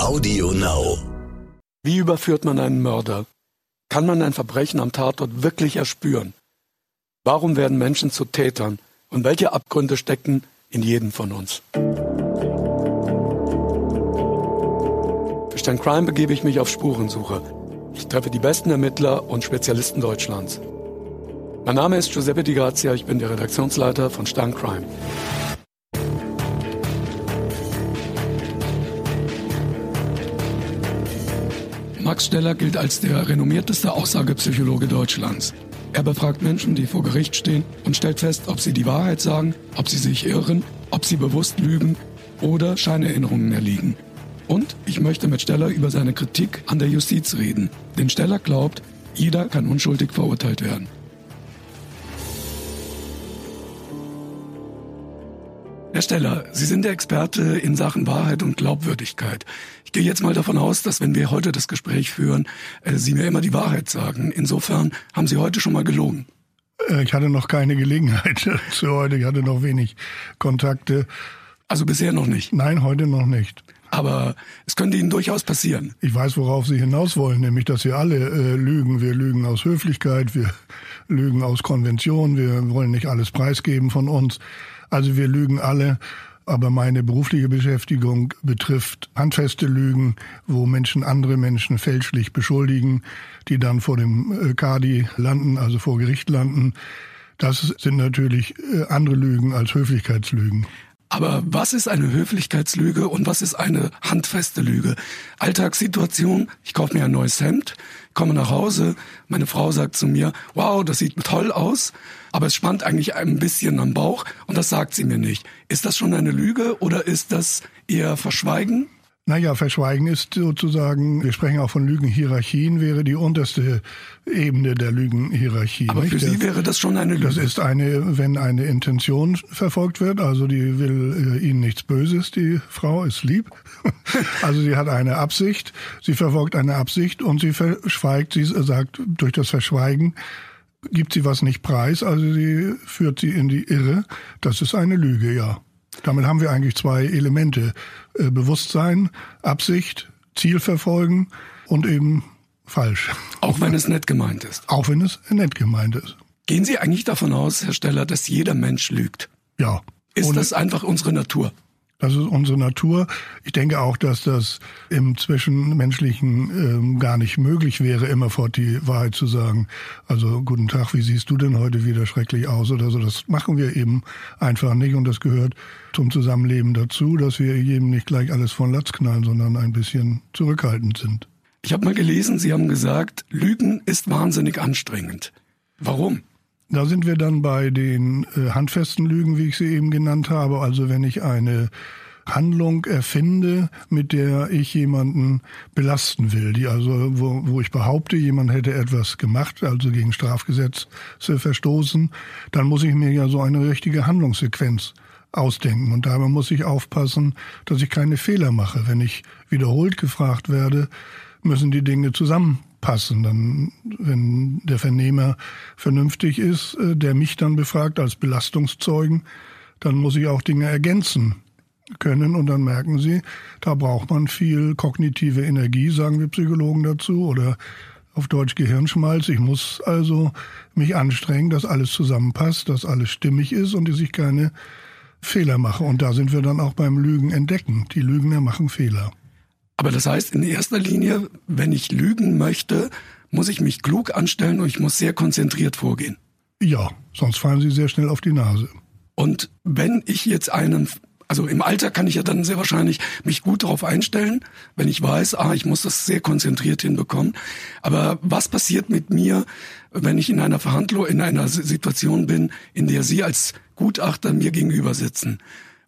Audio Now. Wie überführt man einen Mörder? Kann man ein Verbrechen am Tatort wirklich erspüren? Warum werden Menschen zu Tätern? Und welche Abgründe stecken in jedem von uns? Für Stern Crime begebe ich mich auf Spurensuche. Ich treffe die besten Ermittler und Spezialisten Deutschlands. Mein Name ist Giuseppe Di Grazia, ich bin der Redaktionsleiter von Stern Crime. Max Steller gilt als der renommierteste Aussagepsychologe Deutschlands. Er befragt Menschen, die vor Gericht stehen und stellt fest, ob sie die Wahrheit sagen, ob sie sich irren, ob sie bewusst lügen oder Scheinerinnerungen erliegen. Und ich möchte mit Steller über seine Kritik an der Justiz reden. Denn Steller glaubt, jeder kann unschuldig verurteilt werden. Herr Steller, Sie sind der Experte in Sachen Wahrheit und Glaubwürdigkeit. Ich gehe jetzt mal davon aus, dass wenn wir heute das Gespräch führen, äh, Sie mir immer die Wahrheit sagen. Insofern haben Sie heute schon mal gelogen. Äh, ich hatte noch keine Gelegenheit zu heute. Ich hatte noch wenig Kontakte. Also bisher noch nicht? Nein, heute noch nicht. Aber es könnte Ihnen durchaus passieren. Ich weiß, worauf Sie hinaus wollen, nämlich, dass wir alle äh, lügen. Wir lügen aus Höflichkeit, wir lügen aus Konvention, wir wollen nicht alles preisgeben von uns. Also wir lügen alle. Aber meine berufliche Beschäftigung betrifft handfeste Lügen, wo Menschen andere Menschen fälschlich beschuldigen, die dann vor dem äh, Kadi landen, also vor Gericht landen. Das sind natürlich äh, andere Lügen als Höflichkeitslügen. Aber was ist eine Höflichkeitslüge und was ist eine handfeste Lüge? Alltagssituation, ich kaufe mir ein neues Hemd, komme nach Hause, meine Frau sagt zu mir, wow, das sieht toll aus, aber es spannt eigentlich ein bisschen am Bauch und das sagt sie mir nicht. Ist das schon eine Lüge oder ist das eher Verschweigen? Naja, Verschweigen ist sozusagen, wir sprechen auch von Lügenhierarchien, wäre die unterste Ebene der Lügenhierarchie. Aber nicht? für Sie wäre das schon eine Lüge? Das ist eine, wenn eine Intention verfolgt wird, also die will äh, Ihnen nichts Böses, die Frau ist lieb. also sie hat eine Absicht, sie verfolgt eine Absicht und sie verschweigt, sie sagt durch das Verschweigen, gibt sie was nicht preis, also sie führt sie in die Irre. Das ist eine Lüge, ja. Damit haben wir eigentlich zwei Elemente. Äh, Bewusstsein, Absicht, Ziel verfolgen und eben falsch. Auch wenn es nett gemeint ist. Auch wenn es nett gemeint ist. Gehen Sie eigentlich davon aus, Herr Steller, dass jeder Mensch lügt? Ja. Ist das einfach unsere Natur? Das ist unsere Natur. Ich denke auch, dass das im Zwischenmenschlichen ähm, gar nicht möglich wäre, immerfort die Wahrheit zu sagen. Also guten Tag, wie siehst du denn heute wieder schrecklich aus oder so. Das machen wir eben einfach nicht und das gehört zum Zusammenleben dazu, dass wir jedem nicht gleich alles von Latz knallen, sondern ein bisschen zurückhaltend sind. Ich habe mal gelesen, Sie haben gesagt, Lügen ist wahnsinnig anstrengend. Warum? Da sind wir dann bei den äh, handfesten Lügen, wie ich sie eben genannt habe. Also wenn ich eine Handlung erfinde, mit der ich jemanden belasten will, die also, wo, wo ich behaupte, jemand hätte etwas gemacht, also gegen Strafgesetze verstoßen, dann muss ich mir ja so eine richtige Handlungssequenz ausdenken. Und dabei muss ich aufpassen, dass ich keine Fehler mache. Wenn ich wiederholt gefragt werde, müssen die Dinge zusammen passen. Dann, wenn der Vernehmer vernünftig ist, äh, der mich dann befragt als Belastungszeugen, dann muss ich auch Dinge ergänzen können und dann merken Sie, da braucht man viel kognitive Energie, sagen wir Psychologen dazu, oder auf Deutsch Gehirnschmalz. Ich muss also mich anstrengen, dass alles zusammenpasst, dass alles stimmig ist und dass ich keine Fehler mache. Und da sind wir dann auch beim Lügen entdecken. Die Lügner machen Fehler. Aber das heißt, in erster Linie, wenn ich lügen möchte, muss ich mich klug anstellen und ich muss sehr konzentriert vorgehen. Ja, sonst fallen Sie sehr schnell auf die Nase. Und wenn ich jetzt einen, also im Alter kann ich ja dann sehr wahrscheinlich mich gut darauf einstellen, wenn ich weiß, ah, ich muss das sehr konzentriert hinbekommen. Aber was passiert mit mir, wenn ich in einer Verhandlung, in einer Situation bin, in der Sie als Gutachter mir gegenüber sitzen?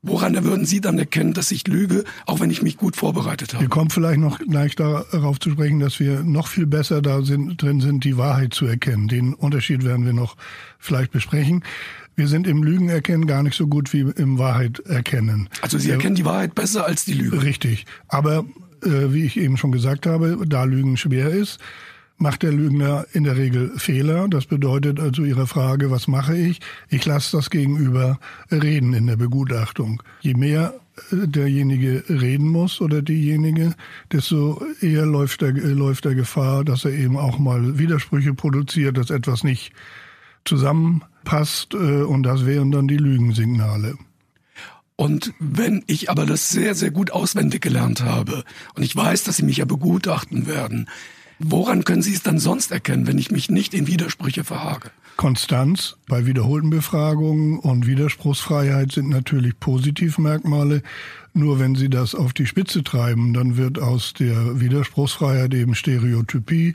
Woran würden Sie dann erkennen, dass ich lüge, auch wenn ich mich gut vorbereitet habe? Wir kommen vielleicht noch gleich darauf zu sprechen, dass wir noch viel besser da sind, drin sind, die Wahrheit zu erkennen. Den Unterschied werden wir noch vielleicht besprechen. Wir sind im Lügen erkennen gar nicht so gut wie im Wahrheit erkennen. Also Sie erkennen die Wahrheit besser als die Lüge. Richtig. Aber äh, wie ich eben schon gesagt habe, da Lügen schwer ist, macht der Lügner in der Regel Fehler. Das bedeutet also Ihre Frage, was mache ich? Ich lasse das Gegenüber reden in der Begutachtung. Je mehr derjenige reden muss oder diejenige, desto eher läuft er, läuft er Gefahr, dass er eben auch mal Widersprüche produziert, dass etwas nicht zusammenpasst und das wären dann die Lügensignale. Und wenn ich aber das sehr, sehr gut auswendig gelernt habe und ich weiß, dass Sie mich ja begutachten werden, woran können Sie es dann sonst erkennen, wenn ich mich nicht in Widersprüche verhage? Konstanz bei wiederholten Befragungen und Widerspruchsfreiheit sind natürlich Positivmerkmale. Nur wenn Sie das auf die Spitze treiben, dann wird aus der Widerspruchsfreiheit eben Stereotypie,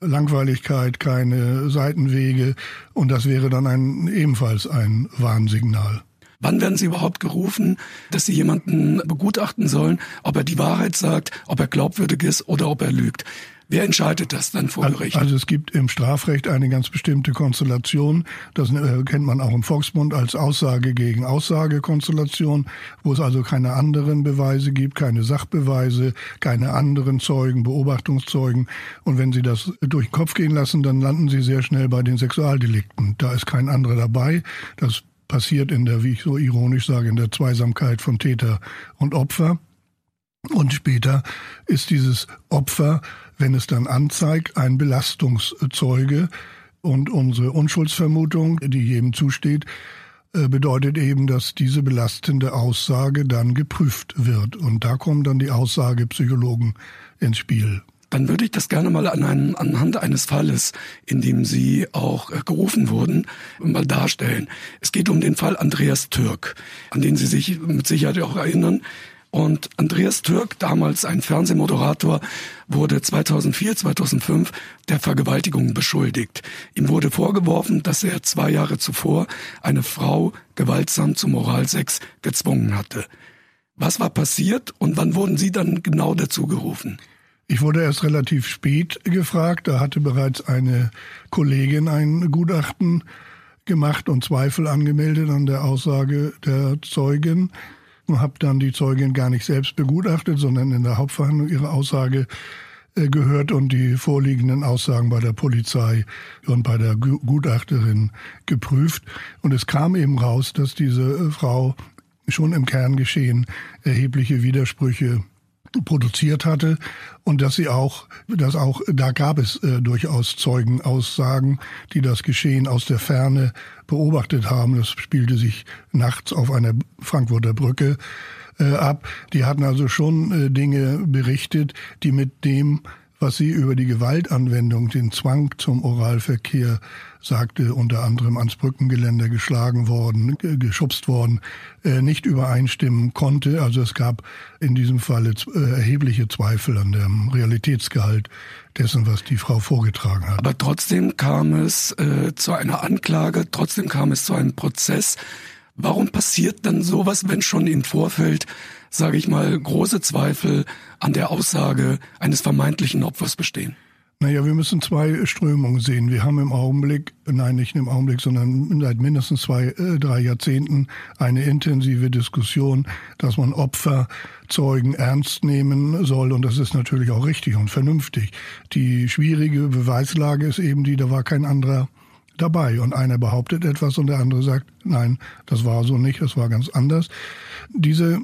Langweiligkeit, keine Seitenwege und das wäre dann ein, ebenfalls ein Warnsignal. Wann werden Sie überhaupt gerufen, dass Sie jemanden begutachten sollen, ob er die Wahrheit sagt, ob er glaubwürdig ist oder ob er lügt? Wer entscheidet das dann vor Gericht? Also es gibt im Strafrecht eine ganz bestimmte Konstellation. Das äh, kennt man auch im Volksmund als Aussage gegen Aussage-Konstellation, wo es also keine anderen Beweise gibt, keine Sachbeweise, keine anderen Zeugen, Beobachtungszeugen. Und wenn Sie das durch den Kopf gehen lassen, dann landen Sie sehr schnell bei den Sexualdelikten. Da ist kein anderer dabei. Das passiert in der, wie ich so ironisch sage, in der Zweisamkeit von Täter und Opfer. Und später ist dieses Opfer, wenn es dann anzeigt, ein Belastungszeuge. Und unsere Unschuldsvermutung, die jedem zusteht, äh, bedeutet eben, dass diese belastende Aussage dann geprüft wird. Und da kommen dann die Aussagepsychologen ins Spiel dann würde ich das gerne mal an einem, anhand eines Falles, in dem Sie auch äh, gerufen wurden, mal darstellen. Es geht um den Fall Andreas Türk, an den Sie sich mit Sicherheit auch erinnern. Und Andreas Türk, damals ein Fernsehmoderator, wurde 2004, 2005 der Vergewaltigung beschuldigt. Ihm wurde vorgeworfen, dass er zwei Jahre zuvor eine Frau gewaltsam zum Moralsex gezwungen hatte. Was war passiert und wann wurden Sie dann genau dazu gerufen? Ich wurde erst relativ spät gefragt. Da hatte bereits eine Kollegin ein Gutachten gemacht und Zweifel angemeldet an der Aussage der Zeugin. Habe dann die Zeugin gar nicht selbst begutachtet, sondern in der Hauptverhandlung ihre Aussage äh, gehört und die vorliegenden Aussagen bei der Polizei und bei der Gutachterin geprüft. Und es kam eben raus, dass diese Frau schon im Kerngeschehen erhebliche Widersprüche produziert hatte und dass sie auch, dass auch, da gab es äh, durchaus Zeugenaussagen, die das Geschehen aus der Ferne beobachtet haben. Das spielte sich nachts auf einer Frankfurter Brücke äh, ab. Die hatten also schon äh, Dinge berichtet, die mit dem was sie über die Gewaltanwendung, den Zwang zum Oralverkehr sagte, unter anderem ans Brückengeländer geschlagen worden, geschubst worden, äh, nicht übereinstimmen konnte. Also es gab in diesem Falle äh, erhebliche Zweifel an dem Realitätsgehalt dessen, was die Frau vorgetragen hat. Aber trotzdem kam es äh, zu einer Anklage, trotzdem kam es zu einem Prozess. Warum passiert dann sowas, wenn schon im Vorfeld sage ich mal, große Zweifel an der Aussage eines vermeintlichen Opfers bestehen? Naja, wir müssen zwei Strömungen sehen. Wir haben im Augenblick, nein, nicht im Augenblick, sondern seit mindestens zwei, äh, drei Jahrzehnten eine intensive Diskussion, dass man Opferzeugen ernst nehmen soll. Und das ist natürlich auch richtig und vernünftig. Die schwierige Beweislage ist eben die, da war kein anderer dabei. Und einer behauptet etwas und der andere sagt, nein, das war so nicht, das war ganz anders. Diese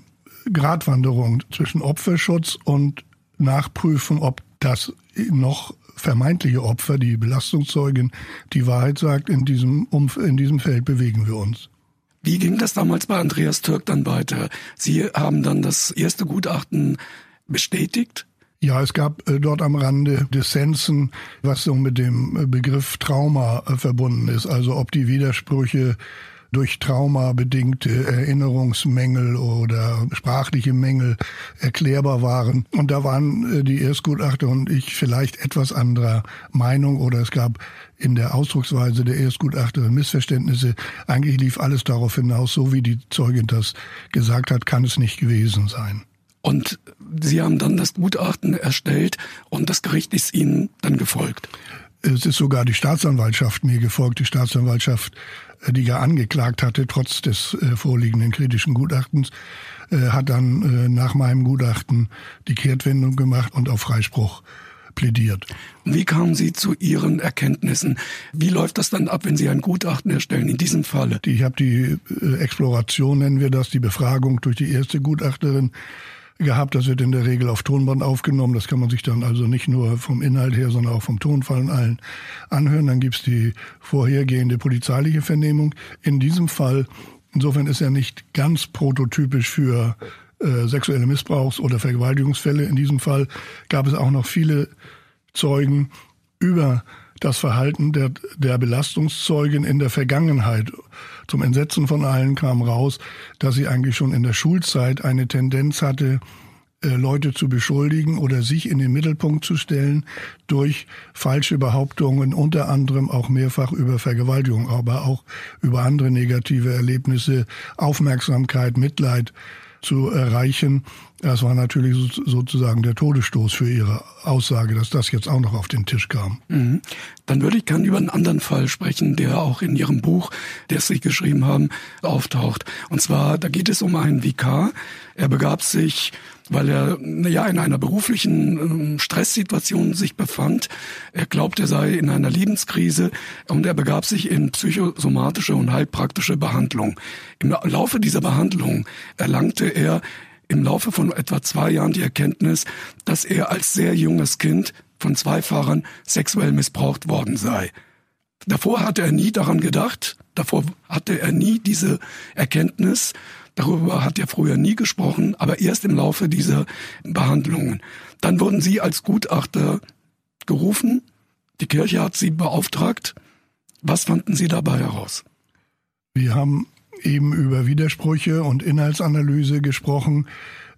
Gratwanderung zwischen Opferschutz und Nachprüfen, ob das noch vermeintliche Opfer, die Belastungszeugin, die Wahrheit sagt, in diesem, Umf in diesem Feld bewegen wir uns. Wie ging das damals bei Andreas Türk dann weiter? Sie haben dann das erste Gutachten bestätigt? Ja, es gab äh, dort am Rande Dissensen, was so mit dem Begriff Trauma äh, verbunden ist. Also ob die Widersprüche durch Trauma bedingte Erinnerungsmängel oder sprachliche Mängel erklärbar waren. Und da waren äh, die Erstgutachter und ich vielleicht etwas anderer Meinung oder es gab in der Ausdrucksweise der Erstgutachterin Missverständnisse. Eigentlich lief alles darauf hinaus, so wie die Zeugin das gesagt hat, kann es nicht gewesen sein. Und Sie haben dann das Gutachten erstellt und das Gericht ist Ihnen dann gefolgt. Es ist sogar die Staatsanwaltschaft mir gefolgt. Die Staatsanwaltschaft die ja angeklagt hatte, trotz des äh, vorliegenden kritischen Gutachtens, äh, hat dann äh, nach meinem Gutachten die Kehrtwendung gemacht und auf Freispruch plädiert. Wie kamen Sie zu Ihren Erkenntnissen? Wie läuft das dann ab, wenn Sie ein Gutachten erstellen, in diesem Falle? Ich habe die Exploration, nennen wir das, die Befragung durch die erste Gutachterin gehabt. Das wird in der Regel auf Tonband aufgenommen. Das kann man sich dann also nicht nur vom Inhalt her, sondern auch vom Tonfall und allen anhören. Dann gibt's die vorhergehende polizeiliche Vernehmung. In diesem Fall, insofern ist er nicht ganz prototypisch für äh, sexuelle Missbrauchs- oder Vergewaltigungsfälle. In diesem Fall gab es auch noch viele Zeugen über das Verhalten der, der Belastungszeugen in der Vergangenheit. Zum Entsetzen von allen kam raus, dass sie eigentlich schon in der Schulzeit eine Tendenz hatte, äh, Leute zu beschuldigen oder sich in den Mittelpunkt zu stellen durch falsche Behauptungen, unter anderem auch mehrfach über Vergewaltigung, aber auch über andere negative Erlebnisse, Aufmerksamkeit, Mitleid zu erreichen. Das war natürlich sozusagen der Todesstoß für Ihre Aussage, dass das jetzt auch noch auf den Tisch kam. Mhm. Dann würde ich gerne über einen anderen Fall sprechen, der auch in Ihrem Buch, das Sie geschrieben haben, auftaucht. Und zwar, da geht es um einen Vikar. Er begab sich weil er ja in einer beruflichen ähm, Stresssituation sich befand. Er glaubt, er sei in einer Lebenskrise und er begab sich in psychosomatische und heilpraktische Behandlung. Im Laufe dieser Behandlung erlangte er im Laufe von etwa zwei Jahren die Erkenntnis, dass er als sehr junges Kind von zwei Fahrern sexuell missbraucht worden sei. Davor hatte er nie daran gedacht, davor hatte er nie diese Erkenntnis, darüber hat er früher nie gesprochen, aber erst im Laufe dieser Behandlungen. Dann wurden Sie als Gutachter gerufen, die Kirche hat Sie beauftragt. Was fanden Sie dabei heraus? Wir haben eben über Widersprüche und Inhaltsanalyse gesprochen.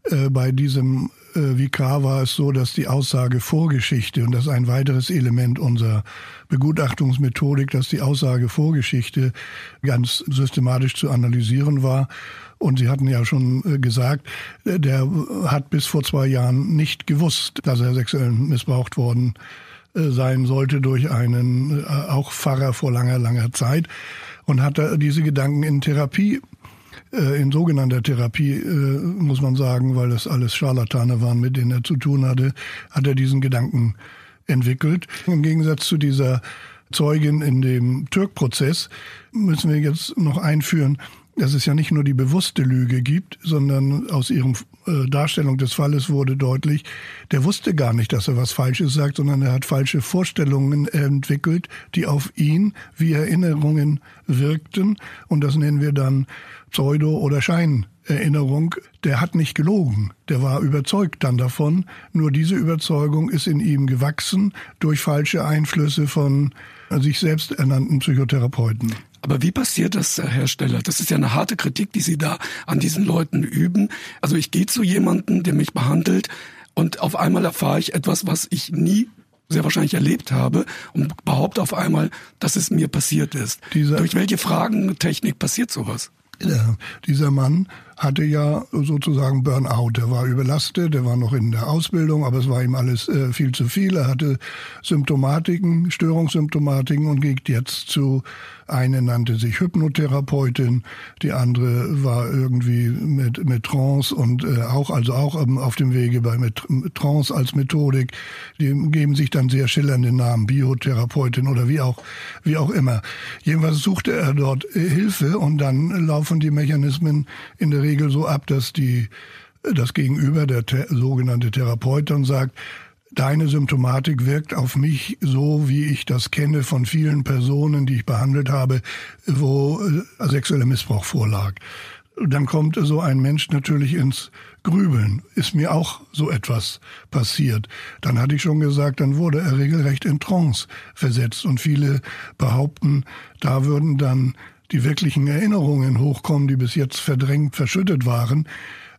Äh, bei diesem äh, Vikar war es so, dass die Aussage Vorgeschichte, und das ist ein weiteres Element unserer Begutachtungsmethodik, dass die Aussage Vorgeschichte ganz systematisch zu analysieren war. Und Sie hatten ja schon äh, gesagt, der hat bis vor zwei Jahren nicht gewusst, dass er sexuell missbraucht worden sein sollte durch einen auch Pfarrer vor langer, langer Zeit und hat diese Gedanken in Therapie äh, in sogenannter Therapie, äh, muss man sagen, weil das alles Scharlatane waren, mit denen er zu tun hatte, hat er diesen Gedanken entwickelt. Im Gegensatz zu dieser Zeugin in dem Türk-Prozess müssen wir jetzt noch einführen, dass es ja nicht nur die bewusste Lüge gibt, sondern aus ihrem äh, Darstellung des Falles wurde deutlich, der wusste gar nicht, dass er was Falsches sagt, sondern er hat falsche Vorstellungen entwickelt, die auf ihn wie Erinnerungen wirkten. Und das nennen wir dann Pseudo- oder Scheinerinnerung. Der hat nicht gelogen. Der war überzeugt dann davon. Nur diese Überzeugung ist in ihm gewachsen durch falsche Einflüsse von sich selbst ernannten Psychotherapeuten. Aber wie passiert das, Herr Steller? Das ist ja eine harte Kritik, die Sie da an diesen Leuten üben. Also ich gehe zu jemandem, der mich behandelt und auf einmal erfahre ich etwas, was ich nie sehr wahrscheinlich erlebt habe und behaupte auf einmal, dass es mir passiert ist. Dieser Durch welche Fragentechnik passiert sowas? Ja, dieser Mann hatte ja sozusagen Burnout. Er war überlastet, er war noch in der Ausbildung, aber es war ihm alles äh, viel zu viel. Er hatte Symptomatiken, Störungssymptomatiken und geht jetzt zu eine nannte sich Hypnotherapeutin, die andere war irgendwie mit, mit Trance und äh, auch, also auch auf dem Wege bei mit, Trance als Methodik. Die geben sich dann sehr schillernde Namen, Biotherapeutin oder wie auch, wie auch immer. Jedenfalls suchte er dort äh, Hilfe und dann laufen die Mechanismen in der Regel so ab, dass die, das Gegenüber, der sogenannte Therapeut dann sagt, Deine Symptomatik wirkt auf mich so, wie ich das kenne von vielen Personen, die ich behandelt habe, wo äh, sexueller Missbrauch vorlag. Dann kommt so ein Mensch natürlich ins Grübeln. Ist mir auch so etwas passiert. Dann hatte ich schon gesagt, dann wurde er regelrecht in Trance versetzt. Und viele behaupten, da würden dann die wirklichen Erinnerungen hochkommen, die bis jetzt verdrängt, verschüttet waren.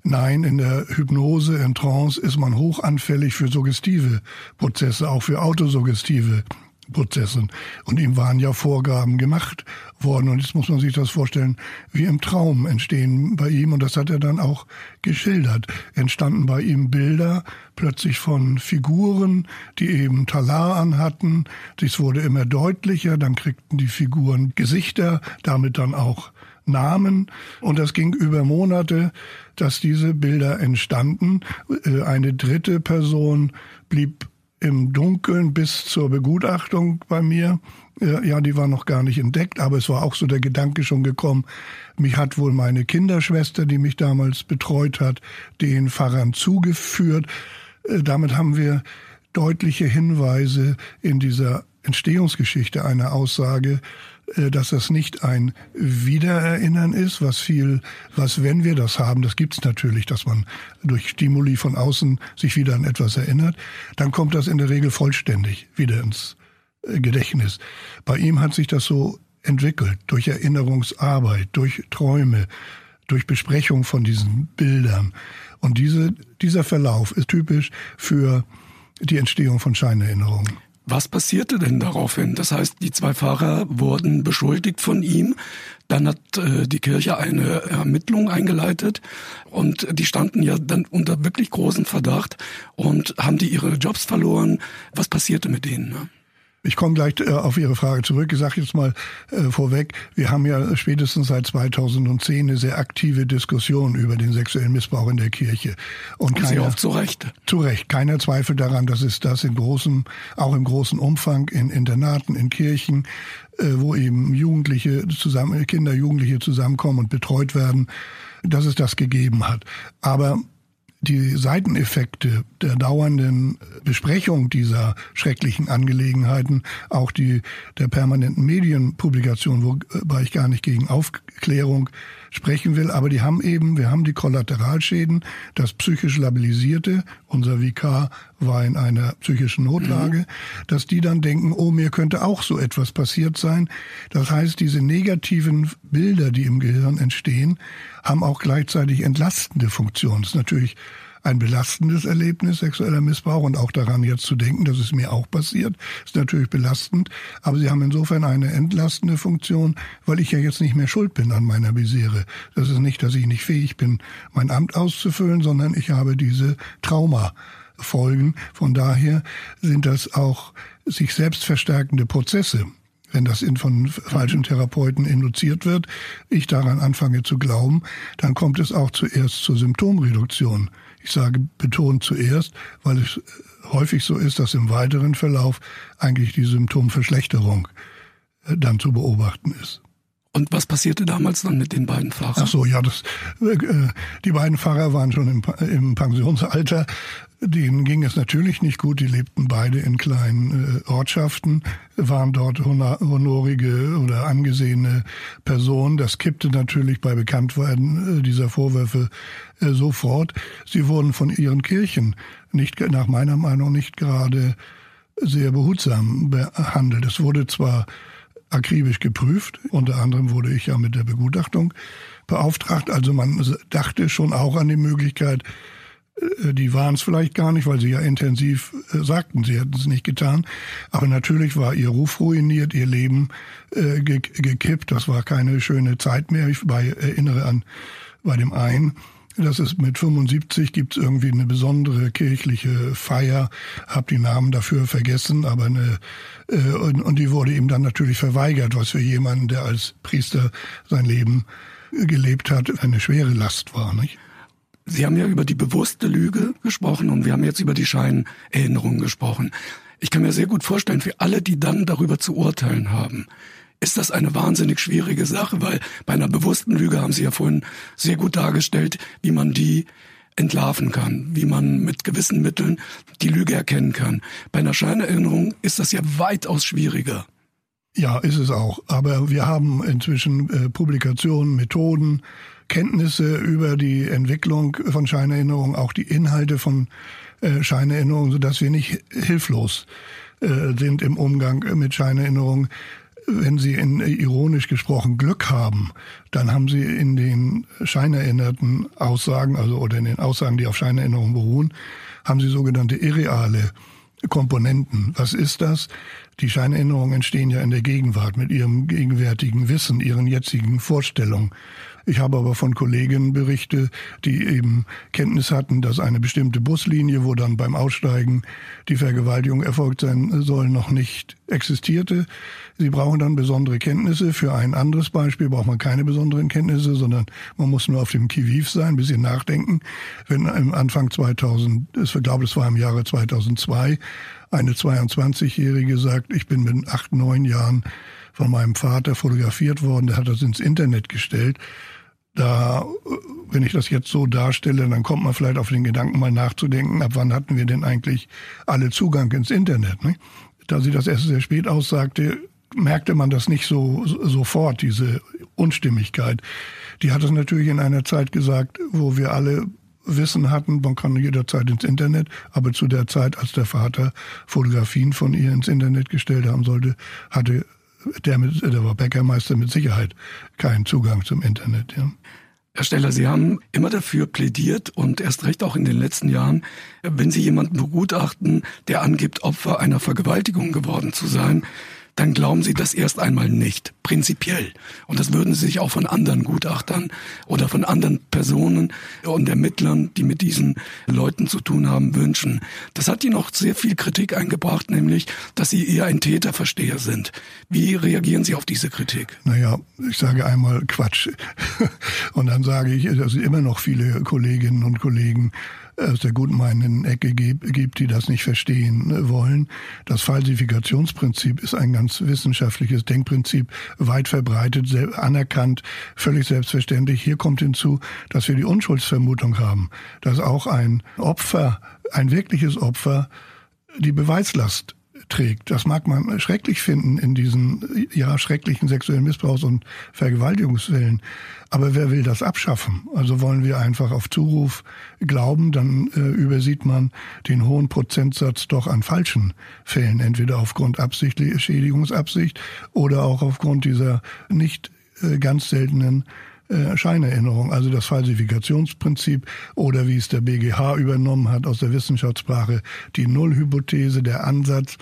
Nein, in der Hypnose, in Trance ist man hochanfällig für suggestive Prozesse, auch für autosuggestive Prozesse. Und ihm waren ja Vorgaben gemacht worden. Und jetzt muss man sich das vorstellen, wie im Traum entstehen bei ihm. Und das hat er dann auch geschildert. Entstanden bei ihm Bilder plötzlich von Figuren, die eben Talar anhatten. Dies wurde immer deutlicher. Dann kriegten die Figuren Gesichter, damit dann auch Namen. Und das ging über Monate, dass diese Bilder entstanden. Äh, eine dritte Person blieb im Dunkeln bis zur Begutachtung bei mir. Ja, die war noch gar nicht entdeckt, aber es war auch so der Gedanke schon gekommen, mich hat wohl meine Kinderschwester, die mich damals betreut hat, den Pfarrern zugeführt. Äh, damit haben wir deutliche Hinweise in dieser Entstehungsgeschichte einer Aussage, äh, dass das nicht ein Wiedererinnern ist, was viel, was wenn wir das haben, das gibt's natürlich, dass man durch Stimuli von außen sich wieder an etwas erinnert, dann kommt das in der Regel vollständig wieder ins äh, Gedächtnis. Bei ihm hat sich das so entwickelt, durch Erinnerungsarbeit, durch Träume, durch Besprechung von diesen Bildern. Und diese, dieser Verlauf ist typisch für die Entstehung von Scheinerinnerungen. Was passierte denn daraufhin? Das heißt, die zwei Fahrer wurden beschuldigt von ihm. Dann hat äh, die Kirche eine Ermittlung eingeleitet und die standen ja dann unter wirklich großem Verdacht und haben die ihre Jobs verloren. Was passierte mit denen? Ne? Ich komme gleich äh, auf Ihre Frage zurück. Ich sage jetzt mal äh, vorweg, wir haben ja spätestens seit 2010 eine sehr aktive Diskussion über den sexuellen Missbrauch in der Kirche. Und, Und keiner, zu Recht. Zu Recht. Keiner zweifelt daran, dass es das in großem, auch im großen Umfang in Internaten, in Kirchen, äh, wo eben Jugendliche zusammen, Kinder, Jugendliche zusammenkommen und betreut werden, dass es das gegeben hat. Aber die Seiteneffekte der dauernden Besprechung dieser schrecklichen Angelegenheiten, auch die der permanenten Medienpublikation, wobei ich gar nicht gegen Aufklärung sprechen will, aber die haben eben, wir haben die Kollateralschäden, das psychisch Labilisierte, unser Vikar war in einer psychischen Notlage, mhm. dass die dann denken, oh, mir könnte auch so etwas passiert sein. Das heißt, diese negativen Bilder, die im Gehirn entstehen, haben auch gleichzeitig entlastende Funktionen. Das ist natürlich ein belastendes Erlebnis, sexueller Missbrauch und auch daran jetzt zu denken, dass es mir auch passiert, ist natürlich belastend. Aber sie haben insofern eine entlastende Funktion, weil ich ja jetzt nicht mehr schuld bin an meiner Misere. Das ist nicht, dass ich nicht fähig bin, mein Amt auszufüllen, sondern ich habe diese Traumafolgen. Von daher sind das auch sich selbst verstärkende Prozesse wenn das von falschen Therapeuten induziert wird, ich daran anfange zu glauben, dann kommt es auch zuerst zur Symptomreduktion. Ich sage betont zuerst, weil es häufig so ist, dass im weiteren Verlauf eigentlich die Symptomverschlechterung äh, dann zu beobachten ist. Und was passierte damals dann mit den beiden Fahrern? Ach so, ja, das, äh, die beiden Fahrer waren schon im, im Pensionsalter. Denen ging es natürlich nicht gut. Die lebten beide in kleinen äh, Ortschaften, waren dort honorige oder angesehene Personen. Das kippte natürlich bei Bekanntwerden äh, dieser Vorwürfe äh, sofort. Sie wurden von ihren Kirchen nicht, nach meiner Meinung nicht gerade sehr behutsam behandelt. Es wurde zwar akribisch geprüft. Unter anderem wurde ich ja mit der Begutachtung beauftragt. Also man dachte schon auch an die Möglichkeit, die waren es vielleicht gar nicht, weil sie ja intensiv äh, sagten, sie hätten es nicht getan. Aber natürlich war ihr Ruf ruiniert, ihr Leben äh, gekippt. Das war keine schöne Zeit mehr. Ich erinnere an bei dem einen, das ist mit 75 gibt es irgendwie eine besondere kirchliche Feier, hab die Namen dafür vergessen, aber eine äh, und, und die wurde ihm dann natürlich verweigert, was für jemanden, der als Priester sein Leben gelebt hat, eine schwere Last war, nicht? Sie haben ja über die bewusste Lüge gesprochen und wir haben jetzt über die Scheinerinnerung gesprochen. Ich kann mir sehr gut vorstellen, für alle, die dann darüber zu urteilen haben, ist das eine wahnsinnig schwierige Sache, weil bei einer bewussten Lüge haben Sie ja vorhin sehr gut dargestellt, wie man die entlarven kann, wie man mit gewissen Mitteln die Lüge erkennen kann. Bei einer Scheinerinnerung ist das ja weitaus schwieriger. Ja, ist es auch. Aber wir haben inzwischen äh, Publikationen, Methoden, Kenntnisse über die Entwicklung von Scheinerinnerungen, auch die Inhalte von äh, Scheinerinnerungen, sodass wir nicht hilflos äh, sind im Umgang mit Scheinerinnerungen wenn Sie in, ironisch gesprochen Glück haben, dann haben Sie in den scheinerinnerten Aussagen, also oder in den Aussagen, die auf Scheinerinnerungen beruhen, haben Sie sogenannte irreale Komponenten. Was ist das? Die Scheinerinnerungen entstehen ja in der Gegenwart mit ihrem gegenwärtigen Wissen, ihren jetzigen Vorstellungen. Ich habe aber von Kollegen Berichte, die eben Kenntnis hatten, dass eine bestimmte Buslinie, wo dann beim Aussteigen die Vergewaltigung erfolgt sein soll, noch nicht existierte. Sie brauchen dann besondere Kenntnisse. Für ein anderes Beispiel braucht man keine besonderen Kenntnisse, sondern man muss nur auf dem Kiviv sein, ein bisschen nachdenken. Wenn im Anfang 2000, ich glaube, es war im Jahre 2002, eine 22-Jährige sagt, ich bin mit acht, neun Jahren von meinem Vater fotografiert worden, der hat das ins Internet gestellt. Da, wenn ich das jetzt so darstelle, dann kommt man vielleicht auf den Gedanken mal nachzudenken, ab wann hatten wir denn eigentlich alle Zugang ins Internet? Ne? Da sie das erst sehr spät aussagte, merkte man das nicht so, so sofort, diese Unstimmigkeit. Die hat es natürlich in einer Zeit gesagt, wo wir alle Wissen hatten, man kann jederzeit ins Internet, aber zu der Zeit, als der Vater Fotografien von ihr ins Internet gestellt haben sollte, hatte der, mit, der war Bäckermeister mit Sicherheit keinen Zugang zum Internet. Ja. Herr Steller, Sie haben immer dafür plädiert und erst recht auch in den letzten Jahren, wenn Sie jemanden begutachten, der angibt, Opfer einer Vergewaltigung geworden zu sein, dann glauben Sie das erst einmal nicht, prinzipiell. Und das würden Sie sich auch von anderen Gutachtern oder von anderen Personen und Ermittlern, die mit diesen Leuten zu tun haben, wünschen. Das hat Ihnen auch sehr viel Kritik eingebracht, nämlich, dass Sie eher ein Täterversteher sind. Wie reagieren Sie auf diese Kritik? Naja, ich sage einmal Quatsch. Und dann sage ich, dass immer noch viele Kolleginnen und Kollegen aus der gutmeinenden Ecke gibt, die das nicht verstehen wollen. Das Falsifikationsprinzip ist ein ganz wissenschaftliches Denkprinzip, weit verbreitet, anerkannt, völlig selbstverständlich. Hier kommt hinzu, dass wir die Unschuldsvermutung haben, dass auch ein Opfer, ein wirkliches Opfer, die Beweislast trägt. Das mag man schrecklich finden in diesen ja schrecklichen sexuellen Missbrauchs- und Vergewaltigungsfällen. Aber wer will das abschaffen? Also wollen wir einfach auf Zuruf glauben, dann äh, übersieht man den hohen Prozentsatz doch an falschen Fällen, entweder aufgrund absichtlicher Schädigungsabsicht oder auch aufgrund dieser nicht äh, ganz seltenen äh, Scheinerinnerung, also das Falsifikationsprinzip oder wie es der BGH übernommen hat aus der Wissenschaftssprache, die Nullhypothese, der Ansatz,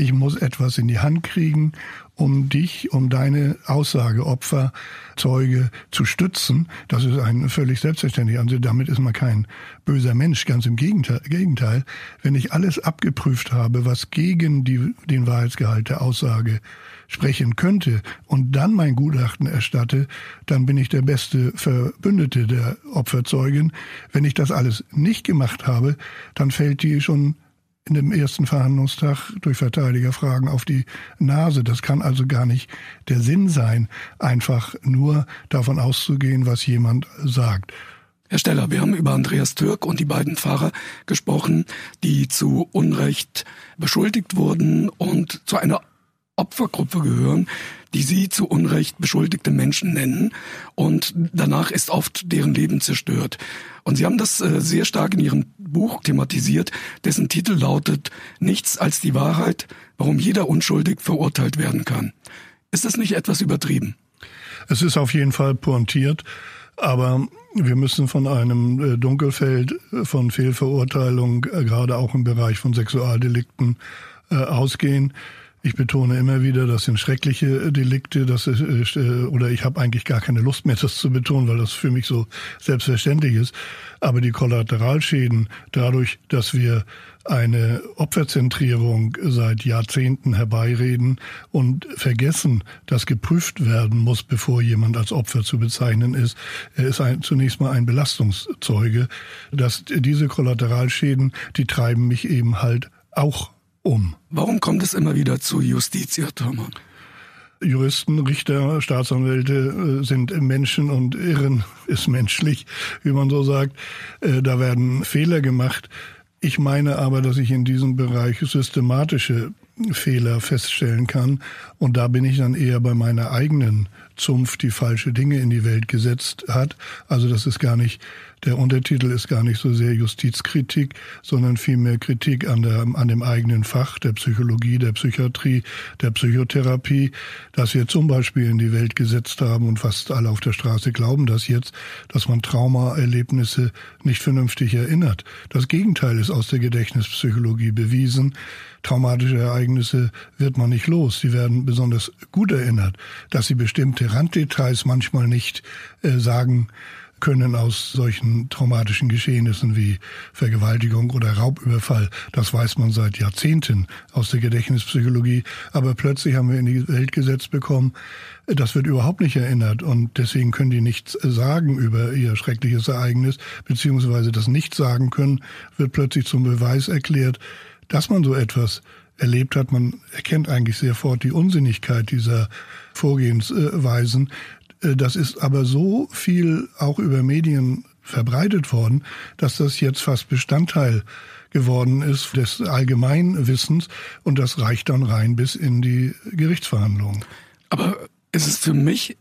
ich muss etwas in die Hand kriegen, um dich, um deine Aussage, Opfer, Zeuge zu stützen. Das ist ein völlig selbstverständlich. Also damit ist man kein böser Mensch. Ganz im Gegenteil. Gegenteil. Wenn ich alles abgeprüft habe, was gegen die, den Wahrheitsgehalt der Aussage sprechen könnte und dann mein Gutachten erstatte, dann bin ich der beste Verbündete der Opferzeugin. Wenn ich das alles nicht gemacht habe, dann fällt die schon in dem ersten Verhandlungstag durch Verteidigerfragen auf die Nase. Das kann also gar nicht der Sinn sein, einfach nur davon auszugehen, was jemand sagt. Herr Steller, wir haben über Andreas Türk und die beiden Pfarrer gesprochen, die zu Unrecht beschuldigt wurden und zu einer Opfergruppe gehören, die sie zu Unrecht beschuldigte Menschen nennen und danach ist oft deren Leben zerstört. Und sie haben das äh, sehr stark in ihrem Buch thematisiert, dessen Titel lautet Nichts als die Wahrheit, warum jeder unschuldig verurteilt werden kann. Ist das nicht etwas übertrieben? Es ist auf jeden Fall pointiert, aber wir müssen von einem äh, Dunkelfeld von Fehlverurteilung, äh, gerade auch im Bereich von Sexualdelikten, ausgehen. Ich betone immer wieder, das sind schreckliche Delikte, das ist, äh, oder ich habe eigentlich gar keine Lust mehr, das zu betonen, weil das für mich so selbstverständlich ist. Aber die Kollateralschäden, dadurch, dass wir eine Opferzentrierung seit Jahrzehnten herbeireden und vergessen, dass geprüft werden muss, bevor jemand als Opfer zu bezeichnen ist. Ist ein, zunächst mal ein Belastungszeuge. Dass diese Kollateralschäden, die treiben mich eben halt auch um. Warum kommt es immer wieder zu Justizirrtümern? Juristen, Richter, Staatsanwälte äh, sind Menschen und Irren ist menschlich, wie man so sagt. Äh, da werden Fehler gemacht. Ich meine aber, dass ich in diesem Bereich systematische Fehler feststellen kann. Und da bin ich dann eher bei meiner eigenen Zunft, die falsche Dinge in die Welt gesetzt hat. Also das ist gar nicht der Untertitel ist gar nicht so sehr Justizkritik, sondern vielmehr Kritik an, der, an dem eigenen Fach der Psychologie, der Psychiatrie, der Psychotherapie, dass wir zum Beispiel in die Welt gesetzt haben und fast alle auf der Straße glauben das jetzt, dass man Traumaerlebnisse nicht vernünftig erinnert. Das Gegenteil ist aus der Gedächtnispsychologie bewiesen. Traumatische Ereignisse wird man nicht los. Sie werden besonders gut erinnert. Dass sie bestimmte Randdetails manchmal nicht äh, sagen können aus solchen traumatischen Geschehnissen wie Vergewaltigung oder Raubüberfall. Das weiß man seit Jahrzehnten aus der Gedächtnispsychologie. Aber plötzlich haben wir in die Welt gesetzt bekommen, das wird überhaupt nicht erinnert und deswegen können die nichts sagen über ihr schreckliches Ereignis, beziehungsweise das Nichtsagen können wird plötzlich zum Beweis erklärt, dass man so etwas erlebt hat. Man erkennt eigentlich sehr fort die Unsinnigkeit dieser Vorgehensweisen. Äh, das ist aber so viel auch über Medien verbreitet worden, dass das jetzt fast Bestandteil geworden ist des Allgemeinwissens und das reicht dann rein bis in die Gerichtsverhandlungen. Aber es ist für mich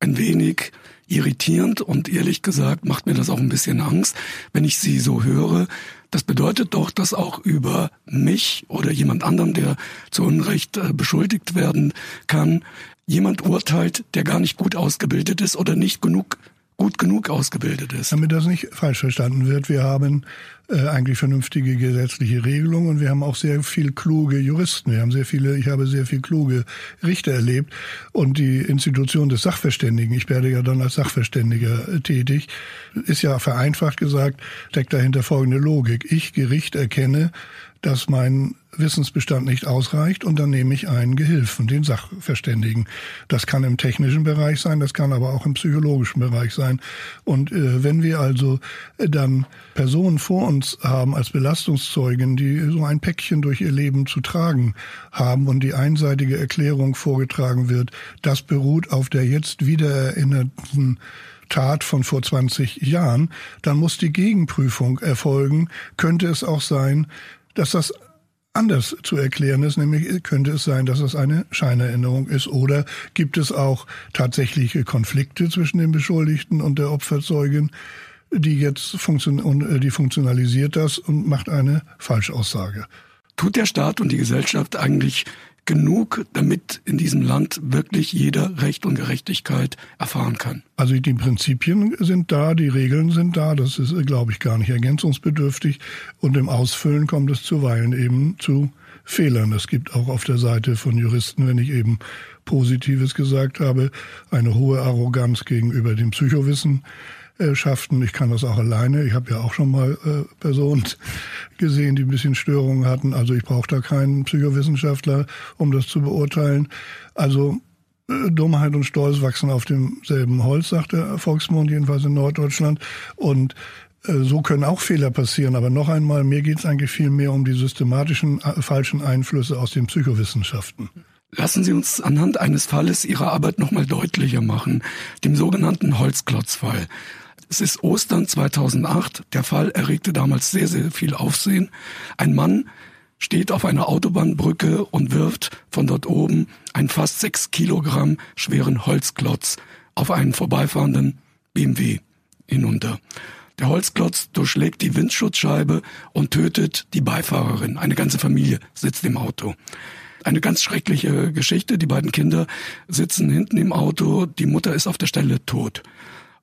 ein wenig irritierend und ehrlich gesagt macht mir das auch ein bisschen Angst, wenn ich sie so höre. Das bedeutet doch, dass auch über mich oder jemand anderen, der zu Unrecht äh, beschuldigt werden kann, jemand urteilt, der gar nicht gut ausgebildet ist oder nicht genug gut genug ausgebildet ist. Damit das nicht falsch verstanden wird, wir haben äh, eigentlich vernünftige gesetzliche Regelungen und wir haben auch sehr viel kluge Juristen. Wir haben sehr viele, ich habe sehr viel kluge Richter erlebt und die Institution des Sachverständigen, ich werde ja dann als Sachverständiger äh, tätig, ist ja vereinfacht gesagt, steckt dahinter folgende Logik. Ich, Gericht, erkenne, dass mein Wissensbestand nicht ausreicht und dann nehme ich einen Gehilfen, den Sachverständigen. Das kann im technischen Bereich sein, das kann aber auch im psychologischen Bereich sein. Und äh, wenn wir also dann Personen vor uns haben als Belastungszeugen, die so ein Päckchen durch ihr Leben zu tragen haben und die einseitige Erklärung vorgetragen wird, das beruht auf der jetzt wiedererinnerten Tat von vor 20 Jahren, dann muss die Gegenprüfung erfolgen. Könnte es auch sein, dass das anders zu erklären ist, nämlich könnte es sein, dass es eine Scheinerinnerung ist oder gibt es auch tatsächliche Konflikte zwischen dem Beschuldigten und der Opferzeugin, die jetzt funktion und äh, die funktionalisiert das und macht eine Falschaussage. Tut der Staat und die Gesellschaft eigentlich genug, damit in diesem Land wirklich jeder Recht und Gerechtigkeit erfahren kann. Also die Prinzipien sind da, die Regeln sind da, das ist, glaube ich, gar nicht ergänzungsbedürftig. Und im Ausfüllen kommt es zuweilen eben zu Fehlern. Es gibt auch auf der Seite von Juristen, wenn ich eben Positives gesagt habe, eine hohe Arroganz gegenüber dem Psychowissen schafften. Ich kann das auch alleine. Ich habe ja auch schon mal äh, Personen gesehen, die ein bisschen Störungen hatten. Also ich brauche da keinen Psychowissenschaftler, um das zu beurteilen. Also äh, Dummheit und Stolz wachsen auf demselben Holz, sagt der Volksmund, jedenfalls in Norddeutschland. Und äh, so können auch Fehler passieren. Aber noch einmal, mir geht es eigentlich viel mehr um die systematischen äh, falschen Einflüsse aus den Psychowissenschaften. Lassen Sie uns anhand eines Falles Ihre Arbeit nochmal deutlicher machen, dem sogenannten Holzklotzfall. Es ist Ostern 2008. Der Fall erregte damals sehr, sehr viel Aufsehen. Ein Mann steht auf einer Autobahnbrücke und wirft von dort oben einen fast sechs Kilogramm schweren Holzklotz auf einen vorbeifahrenden BMW hinunter. Der Holzklotz durchschlägt die Windschutzscheibe und tötet die Beifahrerin. Eine ganze Familie sitzt im Auto. Eine ganz schreckliche Geschichte. Die beiden Kinder sitzen hinten im Auto. Die Mutter ist auf der Stelle tot.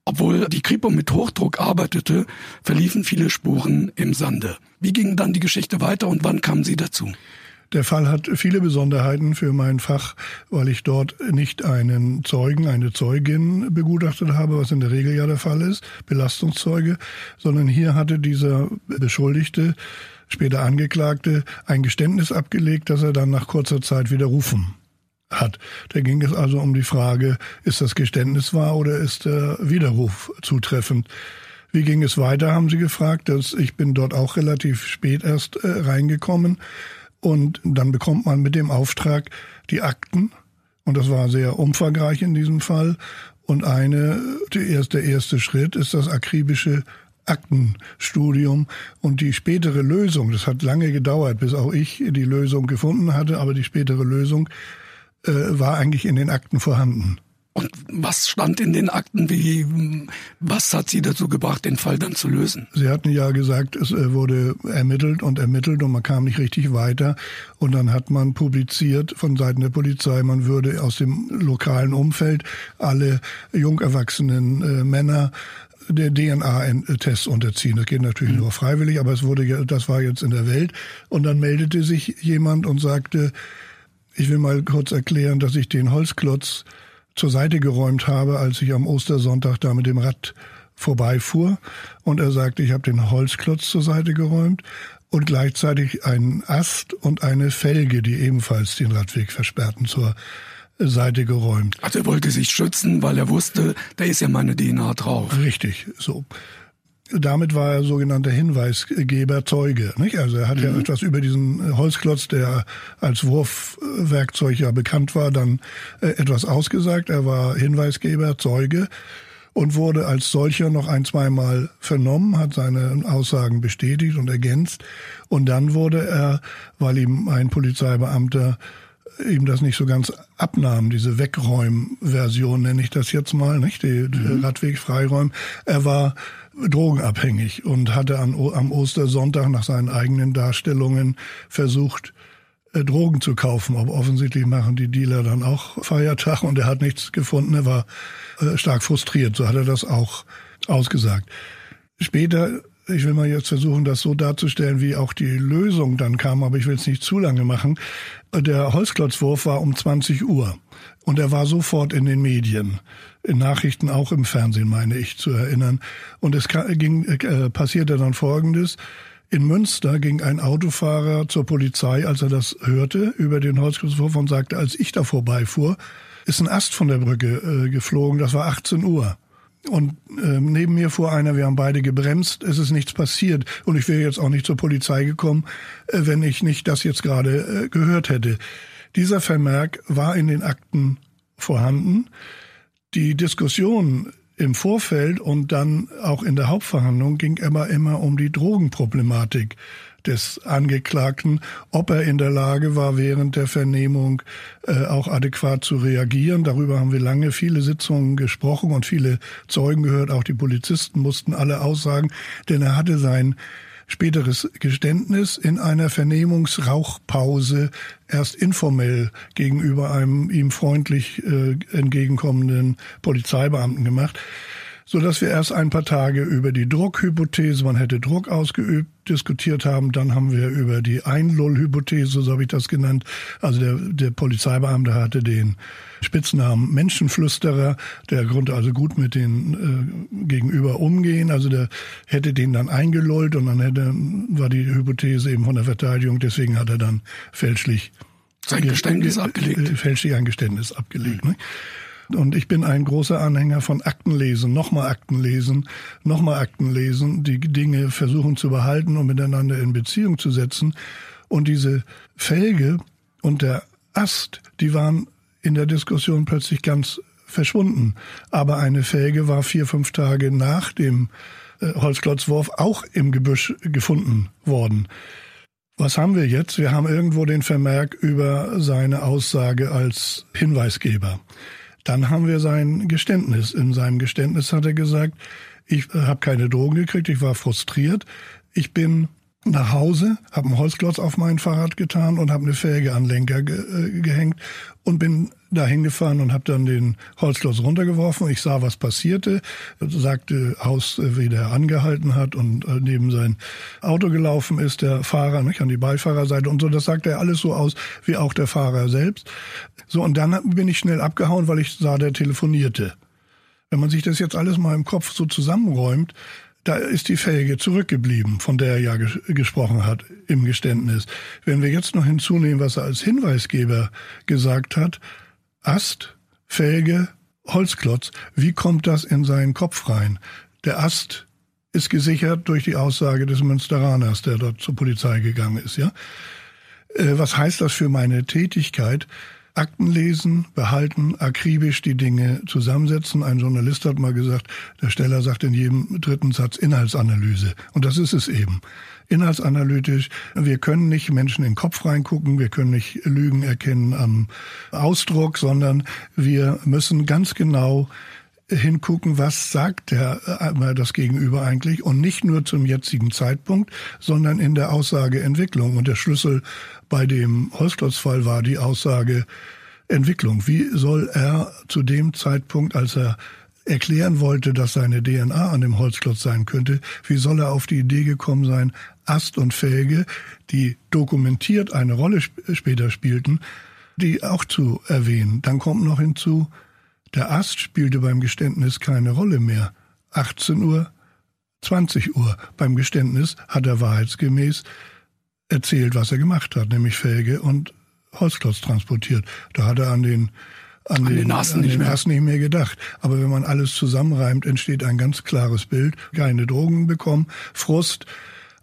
Obwohl die Kripo mit Hochdruck arbeitete, verliefen viele Spuren im Sande. Wie ging dann die Geschichte weiter und wann kamen Sie dazu? Der Fall hat viele Besonderheiten für mein Fach, weil ich dort nicht einen Zeugen, eine Zeugin begutachtet habe, was in der Regel ja der Fall ist, Belastungszeuge, sondern hier hatte dieser Beschuldigte, später Angeklagte, ein Geständnis abgelegt, das er dann nach kurzer Zeit widerrufen hat. Da ging es also um die Frage, ist das Geständnis wahr oder ist der Widerruf zutreffend? Wie ging es weiter, haben Sie gefragt. Das, ich bin dort auch relativ spät erst äh, reingekommen. Und dann bekommt man mit dem Auftrag die Akten. Und das war sehr umfangreich in diesem Fall. Und eine, der erste, der erste Schritt ist das akribische Aktenstudium und die spätere Lösung, das hat lange gedauert, bis auch ich die Lösung gefunden hatte, aber die spätere Lösung äh, war eigentlich in den Akten vorhanden. Und was stand in den Akten? Wie, was hat Sie dazu gebracht, den Fall dann zu lösen? Sie hatten ja gesagt, es äh, wurde ermittelt und ermittelt und man kam nicht richtig weiter. Und dann hat man publiziert von Seiten der Polizei, man würde aus dem lokalen Umfeld alle jung erwachsenen äh, Männer der DNA-Test unterziehen. Das geht natürlich mhm. nur freiwillig, aber es wurde, das war jetzt in der Welt. Und dann meldete sich jemand und sagte, ich will mal kurz erklären, dass ich den Holzklotz zur Seite geräumt habe, als ich am Ostersonntag da mit dem Rad vorbeifuhr. Und er sagte, ich habe den Holzklotz zur Seite geräumt und gleichzeitig einen Ast und eine Felge, die ebenfalls den Radweg versperrten, zur Seite geräumt. Also er wollte sich schützen, weil er wusste, da ist ja meine DNA drauf. Richtig, so. Damit war er sogenannter Hinweisgeber, Zeuge. Nicht? Also er hat mhm. ja etwas über diesen Holzklotz, der als Wurfwerkzeug ja bekannt war, dann äh, etwas ausgesagt. Er war Hinweisgeber, Zeuge und wurde als solcher noch ein, zweimal vernommen, hat seine Aussagen bestätigt und ergänzt. Und dann wurde er, weil ihm ein Polizeibeamter ihm das nicht so ganz abnahm, diese Wegräumversion nenne ich das jetzt mal, nicht? Die, die mhm. Radweg freiräumen. Er war drogenabhängig und hatte an, am Ostersonntag nach seinen eigenen Darstellungen versucht, äh, Drogen zu kaufen. Aber offensichtlich machen die Dealer dann auch Feiertag und er hat nichts gefunden. Er war äh, stark frustriert. So hat er das auch ausgesagt. Später, ich will mal jetzt versuchen, das so darzustellen, wie auch die Lösung dann kam, aber ich will es nicht zu lange machen. Der Holzklotzwurf war um 20 Uhr und er war sofort in den Medien. In Nachrichten, auch im Fernsehen, meine ich zu erinnern. Und es ging, äh, passierte dann Folgendes. In Münster ging ein Autofahrer zur Polizei, als er das hörte, über den Holzklotzwurf und sagte, als ich da vorbeifuhr, ist ein Ast von der Brücke äh, geflogen. Das war 18 Uhr. Und äh, neben mir fuhr einer, wir haben beide gebremst, es ist nichts passiert. Und ich wäre jetzt auch nicht zur Polizei gekommen, äh, wenn ich nicht das jetzt gerade äh, gehört hätte. Dieser Vermerk war in den Akten vorhanden. Die Diskussion im Vorfeld und dann auch in der Hauptverhandlung ging immer immer um die Drogenproblematik des Angeklagten, ob er in der Lage war, während der Vernehmung äh, auch adäquat zu reagieren. Darüber haben wir lange viele Sitzungen gesprochen und viele Zeugen gehört. Auch die Polizisten mussten alle aussagen, denn er hatte sein späteres Geständnis in einer Vernehmungsrauchpause erst informell gegenüber einem ihm freundlich äh, entgegenkommenden Polizeibeamten gemacht so dass wir erst ein paar Tage über die Druckhypothese, man hätte Druck ausgeübt, diskutiert haben. Dann haben wir über die Einlull-Hypothese, so habe ich das genannt. Also der, der Polizeibeamte hatte den Spitznamen Menschenflüsterer. Der konnte also gut mit den äh, Gegenüber umgehen. Also der hätte den dann eingelullt und dann hätte, war die Hypothese eben von der Verteidigung. Deswegen hat er dann fälschlich sein Geständnis abgelegt. Fälschlich ein Geständnis abgelegt. Mhm. Ne? Und ich bin ein großer Anhänger von Aktenlesen, nochmal Aktenlesen, nochmal Aktenlesen, die Dinge versuchen zu behalten und miteinander in Beziehung zu setzen. Und diese Felge und der Ast, die waren in der Diskussion plötzlich ganz verschwunden. Aber eine Felge war vier, fünf Tage nach dem äh, Holzklotzwurf auch im Gebüsch gefunden worden. Was haben wir jetzt? Wir haben irgendwo den Vermerk über seine Aussage als Hinweisgeber. Dann haben wir sein Geständnis. In seinem Geständnis hat er gesagt, ich äh, habe keine Drogen gekriegt, ich war frustriert. Ich bin nach Hause, habe einen Holzklotz auf mein Fahrrad getan und habe eine Felge an Lenker ge äh, gehängt und bin dahin gefahren und habe dann den Holzklotz runtergeworfen. Ich sah, was passierte, sagte aus, äh, wie der angehalten hat und äh, neben sein Auto gelaufen ist, der Fahrer, nicht an die Beifahrerseite und so. Das sagte er alles so aus, wie auch der Fahrer selbst. So, und dann bin ich schnell abgehauen, weil ich sah, der telefonierte. Wenn man sich das jetzt alles mal im Kopf so zusammenräumt, da ist die Felge zurückgeblieben, von der er ja ges gesprochen hat im Geständnis. Wenn wir jetzt noch hinzunehmen, was er als Hinweisgeber gesagt hat, Ast, Felge, Holzklotz, wie kommt das in seinen Kopf rein? Der Ast ist gesichert durch die Aussage des Münsteraners, der dort zur Polizei gegangen ist, ja? Äh, was heißt das für meine Tätigkeit? Akten lesen, behalten, akribisch die Dinge zusammensetzen. Ein Journalist hat mal gesagt, der Steller sagt in jedem dritten Satz Inhaltsanalyse. Und das ist es eben. Inhaltsanalytisch. Wir können nicht Menschen in den Kopf reingucken, wir können nicht Lügen erkennen am Ausdruck, sondern wir müssen ganz genau hingucken, was sagt der, äh, das Gegenüber eigentlich und nicht nur zum jetzigen Zeitpunkt, sondern in der Aussageentwicklung. Und der Schlüssel bei dem Holzklotzfall war die Aussage Entwicklung. Wie soll er zu dem Zeitpunkt, als er erklären wollte, dass seine DNA an dem Holzklotz sein könnte, wie soll er auf die Idee gekommen sein, Ast und Felge, die dokumentiert eine Rolle später spielten, die auch zu erwähnen. Dann kommt noch hinzu, Der Ast spielte beim Geständnis keine Rolle mehr. 18 Uhr, 20 Uhr. Beim Geständnis hat er wahrheitsgemäß erzählt, was er gemacht hat, nämlich Felge und Holzklotz transportiert. Da hat er an den an, an den, den, Ast, nicht, Ast nicht mehr gedacht. Aber wenn man alles zusammenreimt, entsteht ein ganz klares Bild. Keine Drogen bekommen, Frust,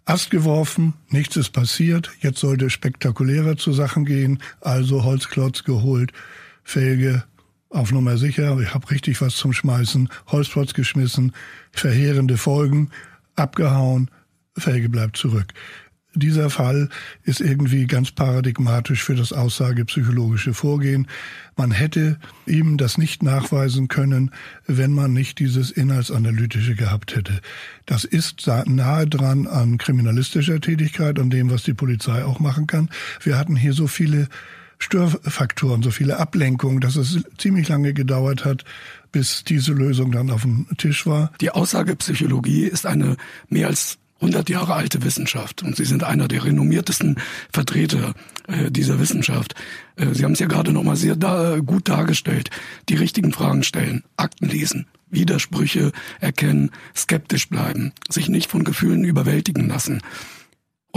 Ast geworfen, nichts ist passiert. Jetzt sollte spektakulärer zu Sachen gehen. Also Holzklotz geholt, Felge auf Nummer sicher. Ich habe richtig was zum Schmeißen. Holzklotz geschmissen, verheerende Folgen, abgehauen, Felge bleibt zurück dieser Fall ist irgendwie ganz paradigmatisch für das aussagepsychologische Vorgehen. Man hätte ihm das nicht nachweisen können, wenn man nicht dieses Inhaltsanalytische gehabt hätte. Das ist nahe dran an kriminalistischer Tätigkeit, an dem, was die Polizei auch machen kann. Wir hatten hier so viele Störfaktoren, so viele Ablenkungen, dass es ziemlich lange gedauert hat, bis diese Lösung dann auf dem Tisch war. Die Aussagepsychologie ist eine mehr als 100 Jahre alte Wissenschaft und Sie sind einer der renommiertesten Vertreter äh, dieser Wissenschaft. Äh, Sie haben es ja gerade nochmal sehr da, gut dargestellt. Die richtigen Fragen stellen, Akten lesen, Widersprüche erkennen, skeptisch bleiben, sich nicht von Gefühlen überwältigen lassen.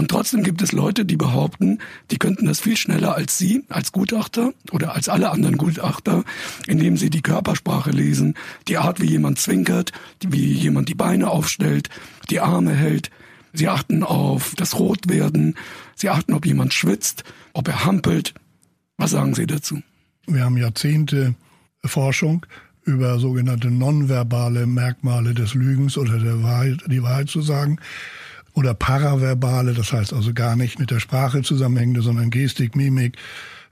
Und trotzdem gibt es Leute, die behaupten, die könnten das viel schneller als Sie, als Gutachter oder als alle anderen Gutachter, indem sie die Körpersprache lesen, die Art, wie jemand zwinkert, wie jemand die Beine aufstellt, die Arme hält. Sie achten auf das Rotwerden, sie achten, ob jemand schwitzt, ob er hampelt. Was sagen Sie dazu? Wir haben Jahrzehnte Forschung über sogenannte nonverbale Merkmale des Lügens oder der Wahrheit, die Wahrheit zu sagen oder paraverbale, das heißt also gar nicht mit der Sprache zusammenhängende, sondern Gestik, Mimik,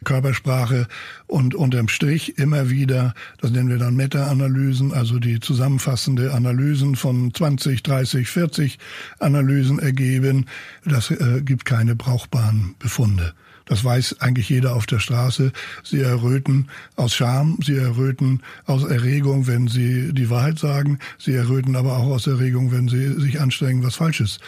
Körpersprache und unterm Strich immer wieder, das nennen wir dann Meta-Analysen, also die zusammenfassende Analysen von 20, 30, 40 Analysen ergeben. Das äh, gibt keine brauchbaren Befunde. Das weiß eigentlich jeder auf der Straße. Sie erröten aus Scham, sie erröten aus Erregung, wenn sie die Wahrheit sagen. Sie erröten aber auch aus Erregung, wenn sie sich anstrengen, was Falsches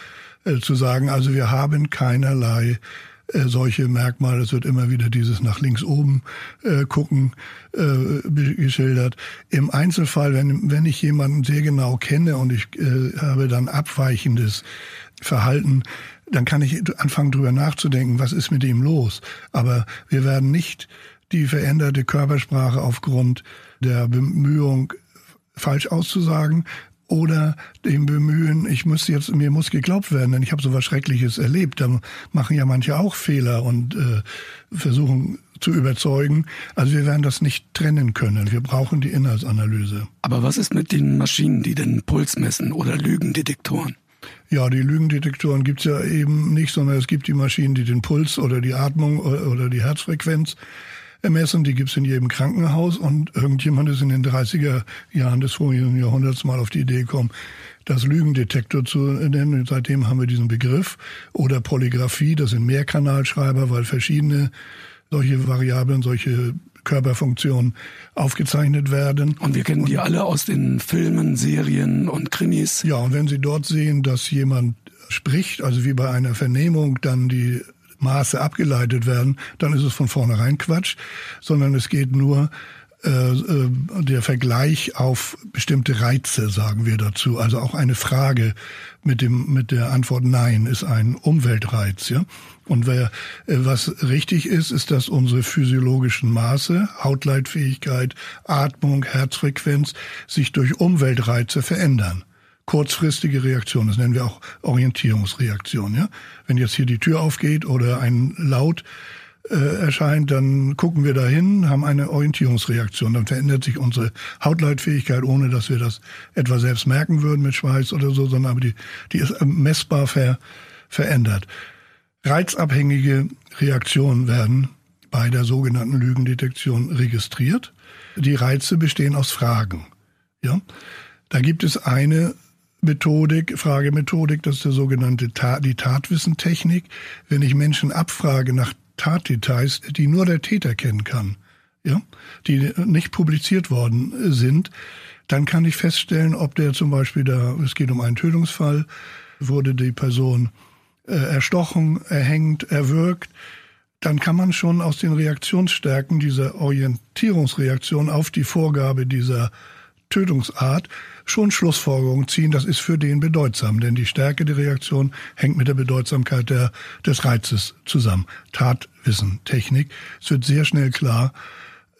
äh, zu sagen. Also wir haben keinerlei äh, solche Merkmale. Es wird immer wieder dieses nach links oben äh, gucken äh, geschildert. Im Einzelfall, wenn, wenn ich jemanden sehr genau kenne und ich äh, habe dann abweichendes Verhalten, dann kann ich anfangen drüber nachzudenken, was ist mit ihm los. Aber wir werden nicht die veränderte Körpersprache aufgrund der Bemühung falsch auszusagen oder dem Bemühen, ich muss jetzt, mir muss geglaubt werden, denn ich habe so was Schreckliches erlebt. Da machen ja manche auch Fehler und äh, versuchen zu überzeugen. Also wir werden das nicht trennen können. Wir brauchen die Inhaltsanalyse. Aber was ist mit den Maschinen, die den Puls messen oder Lügendetektoren? Ja, die Lügendetektoren gibt's ja eben nicht, sondern es gibt die Maschinen, die den Puls oder die Atmung oder die Herzfrequenz ermessen. Die gibt's in jedem Krankenhaus und irgendjemand ist in den 30er Jahren des vorigen Jahrhunderts mal auf die Idee gekommen, das Lügendetektor zu nennen. Und seitdem haben wir diesen Begriff. Oder Polygraphie, das sind Mehrkanalschreiber, weil verschiedene solche Variablen, solche Körperfunktionen aufgezeichnet werden. Und wir kennen die alle aus den Filmen, Serien und Krimis. Ja, und wenn Sie dort sehen, dass jemand spricht, also wie bei einer Vernehmung dann die Maße abgeleitet werden, dann ist es von vornherein Quatsch, sondern es geht nur der Vergleich auf bestimmte Reize, sagen wir dazu. Also auch eine Frage mit dem mit der Antwort Nein ist ein Umweltreiz, ja. Und wer, äh, was richtig ist, ist, dass unsere physiologischen Maße, Hautleitfähigkeit, Atmung, Herzfrequenz sich durch Umweltreize verändern kurzfristige Reaktion. Das nennen wir auch Orientierungsreaktion. Ja? Wenn jetzt hier die Tür aufgeht oder ein Laut äh, erscheint, dann gucken wir dahin, haben eine Orientierungsreaktion. Dann verändert sich unsere Hautleitfähigkeit, ohne dass wir das etwa selbst merken würden mit Schweiß oder so, sondern aber die, die ist messbar ver, verändert. Reizabhängige Reaktionen werden bei der sogenannten Lügendetektion registriert. Die Reize bestehen aus Fragen. Ja? Da gibt es eine Methodik, Fragemethodik, das ist der sogenannte Tat, die Tatwissentechnik. Wenn ich Menschen abfrage nach Tatdetails, die nur der Täter kennen kann, ja, die nicht publiziert worden sind, dann kann ich feststellen, ob der zum Beispiel da, es geht um einen Tötungsfall, wurde die Person äh, erstochen, erhängt, erwürgt, dann kann man schon aus den Reaktionsstärken dieser Orientierungsreaktion auf die Vorgabe dieser Tötungsart schon Schlussfolgerungen ziehen, das ist für den bedeutsam, denn die Stärke der Reaktion hängt mit der Bedeutsamkeit der, des Reizes zusammen. Tatwissen, Technik. Es wird sehr schnell klar,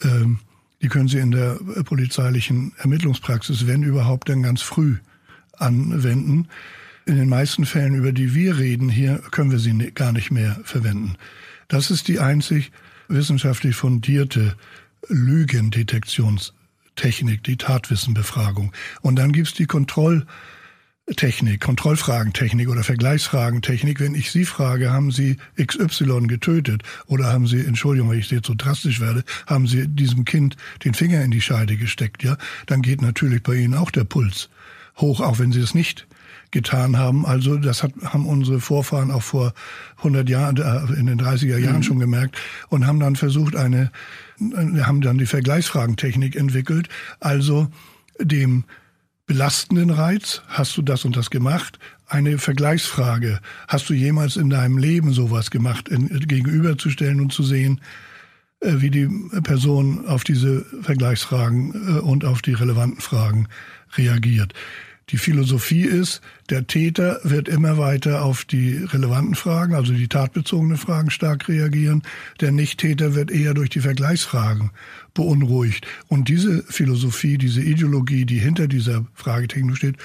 ähm, die können Sie in der polizeilichen Ermittlungspraxis, wenn überhaupt, dann ganz früh anwenden. In den meisten Fällen, über die wir reden hier, können wir sie gar nicht mehr verwenden. Das ist die einzig wissenschaftlich fundierte Lügendetektionstechnik, die Tatwissenbefragung. Und dann gibt's die Kontrolltechnik, Kontrollfragentechnik oder Vergleichsfragentechnik. Wenn ich Sie frage, haben Sie XY getötet oder haben Sie, Entschuldigung, wenn ich jetzt so drastisch werde, haben Sie diesem Kind den Finger in die Scheide gesteckt, ja, dann geht natürlich bei Ihnen auch der Puls hoch, auch wenn Sie es nicht getan haben. Also das hat, haben unsere Vorfahren auch vor 100 Jahren, äh, in den 30er Jahren mhm. schon gemerkt und haben dann versucht, eine, haben dann die Vergleichsfragentechnik entwickelt. Also dem belastenden Reiz, hast du das und das gemacht? Eine Vergleichsfrage, hast du jemals in deinem Leben sowas gemacht, in, gegenüberzustellen und zu sehen, äh, wie die Person auf diese Vergleichsfragen äh, und auf die relevanten Fragen reagiert. Die Philosophie ist, der Täter wird immer weiter auf die relevanten Fragen, also die tatbezogenen Fragen stark reagieren. Der Nicht-Täter wird eher durch die Vergleichsfragen beunruhigt. Und diese Philosophie, diese Ideologie, die hinter dieser Fragetechnik steht,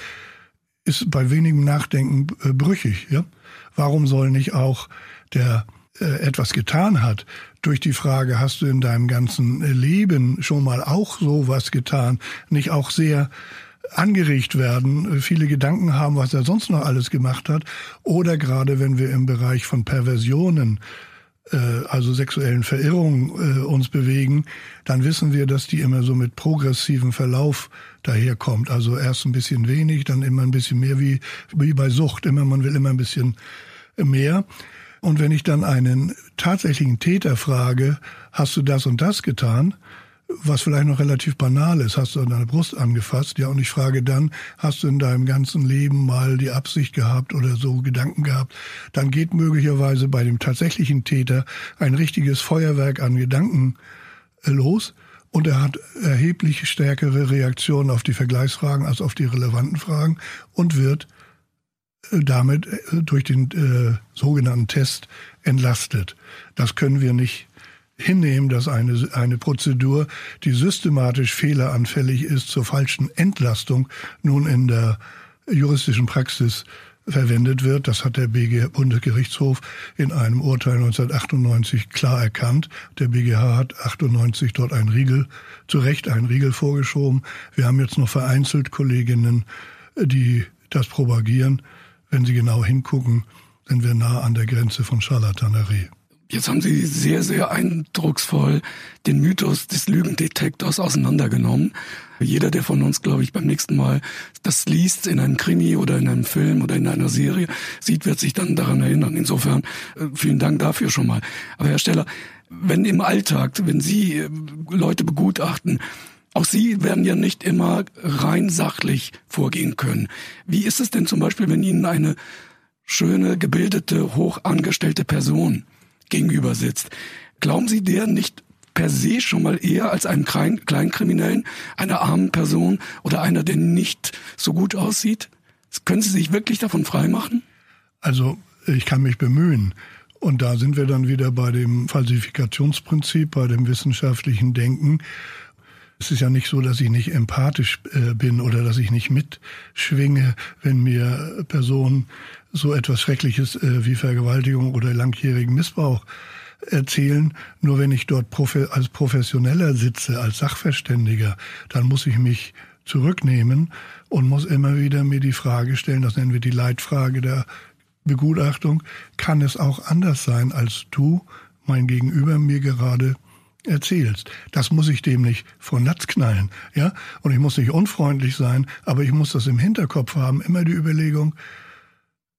ist bei wenigem Nachdenken äh, brüchig. Ja? Warum soll nicht auch der äh, etwas getan hat, durch die Frage, hast du in deinem ganzen Leben schon mal auch sowas getan, nicht auch sehr angeregt werden, viele Gedanken haben, was er sonst noch alles gemacht hat. Oder gerade wenn wir im Bereich von Perversionen, äh, also sexuellen Verirrungen äh, uns bewegen, dann wissen wir, dass die immer so mit progressivem Verlauf daherkommt. Also erst ein bisschen wenig, dann immer ein bisschen mehr, wie, wie bei Sucht. Immer, man will immer ein bisschen mehr. Und wenn ich dann einen tatsächlichen Täter frage, hast du das und das getan? Was vielleicht noch relativ banal ist, hast du an deine Brust angefasst, ja, und ich frage dann, hast du in deinem ganzen Leben mal die Absicht gehabt oder so Gedanken gehabt, dann geht möglicherweise bei dem tatsächlichen Täter ein richtiges Feuerwerk an Gedanken äh, los. Und er hat erheblich stärkere Reaktionen auf die Vergleichsfragen als auf die relevanten Fragen und wird äh, damit äh, durch den äh, sogenannten Test entlastet. Das können wir nicht hinnehmen, dass eine, eine Prozedur, die systematisch fehleranfällig ist, zur falschen Entlastung nun in der juristischen Praxis verwendet wird. Das hat der BG Bundesgerichtshof in einem Urteil 1998 klar erkannt. Der BGH hat 98 dort einen Riegel, zu Recht einen Riegel vorgeschoben. Wir haben jetzt noch vereinzelt Kolleginnen, die das propagieren. Wenn Sie genau hingucken, sind wir nah an der Grenze von Charlatanerie. Jetzt haben Sie sehr, sehr eindrucksvoll den Mythos des Lügendetektors auseinandergenommen. Jeder, der von uns, glaube ich, beim nächsten Mal das liest in einem Krimi oder in einem Film oder in einer Serie, sieht, wird sich dann daran erinnern. Insofern äh, vielen Dank dafür schon mal. Aber Herr Steller, wenn im Alltag, wenn Sie äh, Leute begutachten, auch Sie werden ja nicht immer rein sachlich vorgehen können. Wie ist es denn zum Beispiel, wenn Ihnen eine schöne, gebildete, hochangestellte Person gegenüber sitzt. Glauben Sie der nicht per se schon mal eher als einem Kleinkriminellen, einer armen Person oder einer, der nicht so gut aussieht? Können Sie sich wirklich davon freimachen? Also ich kann mich bemühen. Und da sind wir dann wieder bei dem Falsifikationsprinzip, bei dem wissenschaftlichen Denken. Es ist ja nicht so, dass ich nicht empathisch äh, bin oder dass ich nicht mitschwinge, wenn mir Personen so etwas Schreckliches äh, wie Vergewaltigung oder langjährigen Missbrauch erzählen. Nur wenn ich dort als Professioneller sitze, als Sachverständiger, dann muss ich mich zurücknehmen und muss immer wieder mir die Frage stellen, das nennen wir die Leitfrage der Begutachtung, kann es auch anders sein, als du, mein Gegenüber, mir gerade erzählst. Das muss ich dem nicht vor Latz knallen, ja? Und ich muss nicht unfreundlich sein, aber ich muss das im Hinterkopf haben, immer die Überlegung,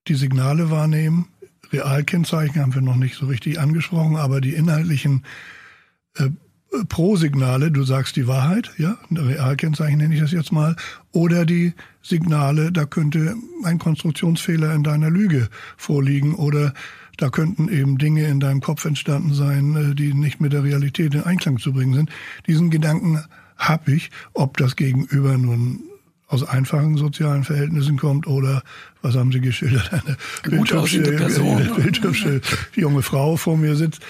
die Signale wahrnehmen. Realkennzeichen haben wir noch nicht so richtig angesprochen, aber die inhaltlichen äh, Pro-Signale, du sagst die Wahrheit, ja, Realkennzeichen nenne ich das jetzt mal, oder die Signale, da könnte ein Konstruktionsfehler in deiner Lüge vorliegen oder Da könnten eben Dinge in deinem Kopf entstanden sein, äh, die nicht mit der Realität in Einklang zu bringen sind. Diesen Gedanken habe ich, ob das Gegenüber nun aus einfachen sozialen Verhältnissen kommt oder, was haben Sie geschildert, eine bildhübsche, bildhübsche junge Frau vor mir sitzt.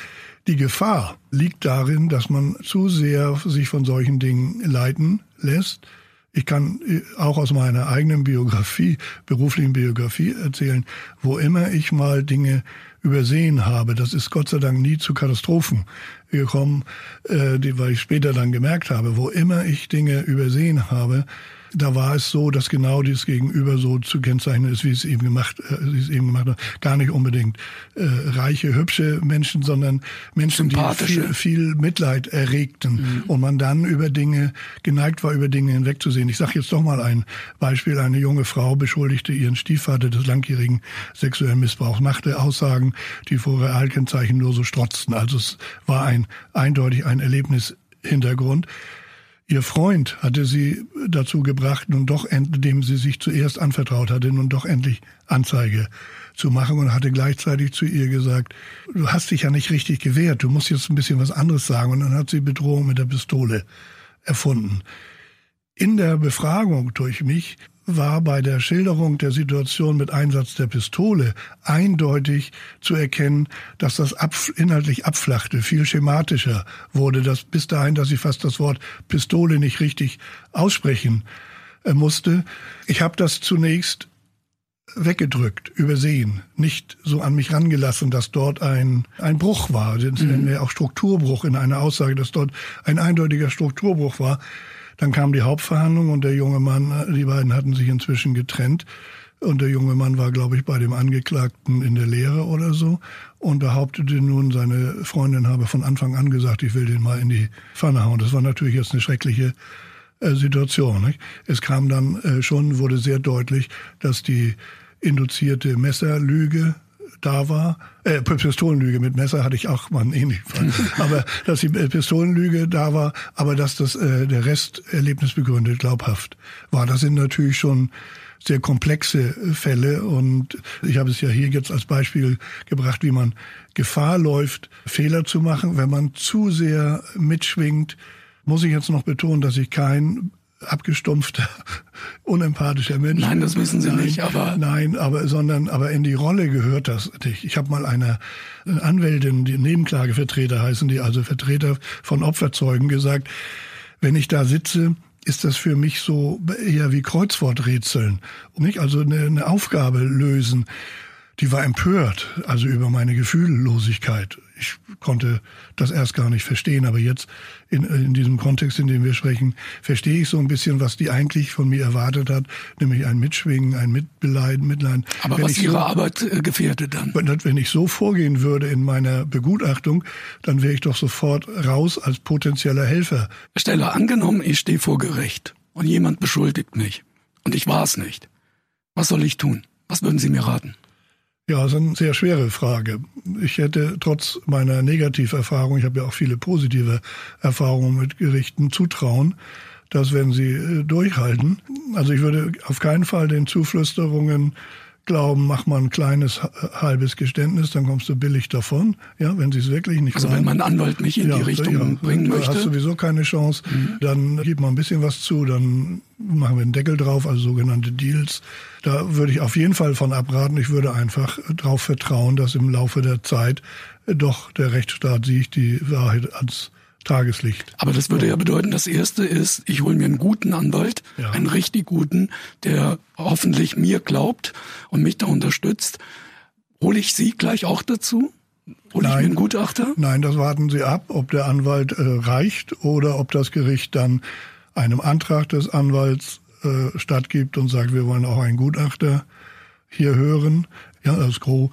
Die Gefahr liegt darin, dass man zu sehr sich von solchen Dingen leiten lässt. Ich kann äh, auch aus meiner eigenen Biografie, beruflichen Biografie erzählen, wo immer ich mal Dinge übersehen habe. Das ist Gott sei Dank nie zu Katastrophen gekommen, äh, die, weil ich später dann gemerkt habe, wo immer ich Dinge übersehen habe, da war es so, dass genau dieses Gegenüber so zu kennzeichnen ist, wie es eben gemacht, äh, wie es eben gemacht hat. Gar nicht unbedingt äh, reiche, hübsche Menschen, sondern Menschen, die viel, viel Mitleid erregten mhm. und man dann über Dinge geneigt war, über Dinge hinwegzusehen. Ich sage jetzt doch mal ein Beispiel: Eine junge Frau beschuldigte ihren Stiefvater des langjährigen sexuellen Missbrauchs, machte Aussagen, die vor Realkennzeichen nur so strotzten. Also es war ein eindeutig ein Erlebnishintergrund. Ihr Freund hatte sie dazu gebracht, nun doch, dem sie sich zuerst anvertraut hatte, nun doch endlich Anzeige zu machen und hatte gleichzeitig zu ihr gesagt, du hast dich ja nicht richtig gewehrt, du musst jetzt ein bisschen was anderes sagen. Und dann hat sie Bedrohung mit der Pistole erfunden. In der Befragung durch mich war bei der Schilderung der Situation mit Einsatz der Pistole eindeutig zu erkennen, dass das ab, inhaltlich abflachte, viel schematischer wurde, dass bis dahin, dass ich fast das Wort Pistole nicht richtig aussprechen äh, musste. Ich habe das zunächst weggedrückt, übersehen, nicht so an mich rangelassen, dass dort ein, ein Bruch war. Das nennen wir auch Strukturbruch in einer Aussage, dass dort ein eindeutiger Strukturbruch war. Dann kam die Hauptverhandlung und der junge Mann, die beiden hatten sich inzwischen getrennt. Und der junge Mann war, glaube ich, bei dem Angeklagten in der Lehre oder so und behauptete nun, seine Freundin habe von Anfang an gesagt, ich will den mal in die Pfanne hauen. Das war natürlich jetzt eine schreckliche äh, Situation. Nicht? Es kam dann äh, schon, wurde sehr deutlich, dass die induzierte Messerlüge da war. Äh, Pistolenlüge mit Messer hatte ich auch mal einen ähnlichen Fall. aber dass die Pistolenlüge da war, aber dass das äh, der Rest erlebnisbegründet glaubhaft war. Das sind natürlich schon sehr komplexe Fälle und ich habe es ja hier jetzt als Beispiel gebracht, wie man Gefahr läuft, Fehler zu machen, wenn man zu sehr mitschwingt. Muss ich jetzt noch betonen, dass ich kein abgestumpfter, unempathischer Mensch. Nein, das wissen Sie nein, nicht, aber nein, aber sondern aber in die Rolle gehört das nicht. Ich habe mal eine Anwältin, die Nebenklagevertreter heißen die, also Vertreter von Opferzeugen gesagt, wenn ich da sitze, ist das für mich so eher wie Kreuzworträtseln, nicht also eine, eine Aufgabe lösen die war empört, also über meine Gefühllosigkeit. Ich konnte das erst gar nicht verstehen, aber jetzt in, in diesem Kontext, in dem wir sprechen, verstehe ich so ein bisschen, was die eigentlich von mir erwartet hat, nämlich ein Mitschwingen, ein Mitbeleiden, Mitleiden. Aber wenn was Ihre so, Arbeit äh, gefährdet dann? Wenn ich so vorgehen würde in meiner Begutachtung, dann wäre ich doch sofort raus als potenzieller Helfer. Stelle angenommen, ich stehe vor Gericht und jemand beschuldigt mich und ich war es nicht. Was soll ich tun? Was würden Sie mir raten? Ja, das ist eine sehr schwere Frage. Ich hätte trotz meiner Negativerfahrung, ich habe ja auch viele positive Erfahrungen mit Gerichten, zutrauen, dass wenn sie äh, durchhalten, also ich würde auf keinen Fall den Zuflüsterungen glauben, mach mal ein kleines halbes Geständnis, dann kommst du billig davon, ja, wenn sie es wirklich nicht Also wollen. wenn mein Anwalt mich in ja, die Richtung ja, bringen möchte. hast sowieso keine Chance, mhm. dann gib mal ein bisschen was zu, dann machen wir einen Deckel drauf, also sogenannte Deals. Da würde ich auf jeden Fall von abraten. Ich würde einfach darauf vertrauen, dass im Laufe der Zeit doch der Rechtsstaat sich die Wahrheit ans Tageslicht. Aber das würde ja bedeuten, das erste ist, ich hole mir einen guten Anwalt, ja. einen richtig guten, der hoffentlich mir glaubt und mich da unterstützt. Hole ich Sie gleich auch dazu? Hole Nein. ich mir einen Gutachter? Nein, das warten Sie ab, ob der Anwalt äh, reicht oder ob das Gericht dann einem Antrag des Anwalts äh, stattgibt und sagt, wir wollen auch einen Gutachter hier hören. Ja, das Gros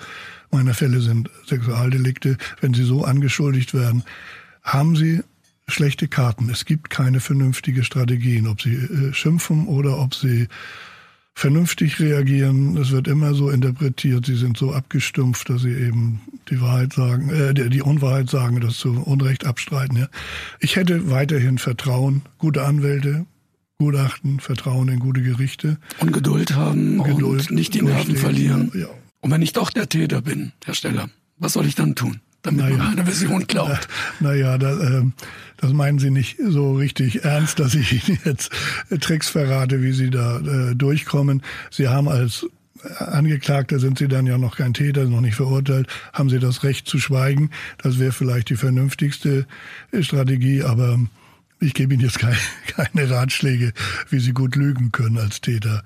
meiner Fälle sind Sexualdelikte. Wenn sie so angeschuldigt werden, haben sie schlechte Karten. Es gibt keine vernünftige Strategien, ob sie äh, schimpfen oder ob sie vernünftig reagieren. Es wird immer so interpretiert, sie sind so abgestumpft, dass sie eben die Wahrheit sagen, äh, die Unwahrheit sagen, das zu Unrecht abstreiten. Ja. Ich hätte weiterhin Vertrauen, gute Anwälte, Gutachten, Vertrauen in gute Gerichte. Und Geduld haben Geduld, und nicht die Nerven verlieren. Ja. Und wenn ich doch der Täter bin, Herr Steller, Was soll ich dann tun, damit naja, man meine Version glaubt? Naja, na da, äh, das meinen Sie nicht so richtig ernst, dass ich Ihnen jetzt Tricks verrate, wie Sie da äh, durchkommen. Sie haben als Angeklagter sind Sie dann ja noch kein Täter, noch nicht verurteilt, haben Sie das Recht zu schweigen. Das wäre vielleicht die vernünftigste Strategie, aber ich gebe Ihnen jetzt keine, keine Ratschläge, wie Sie gut lügen können als Täter.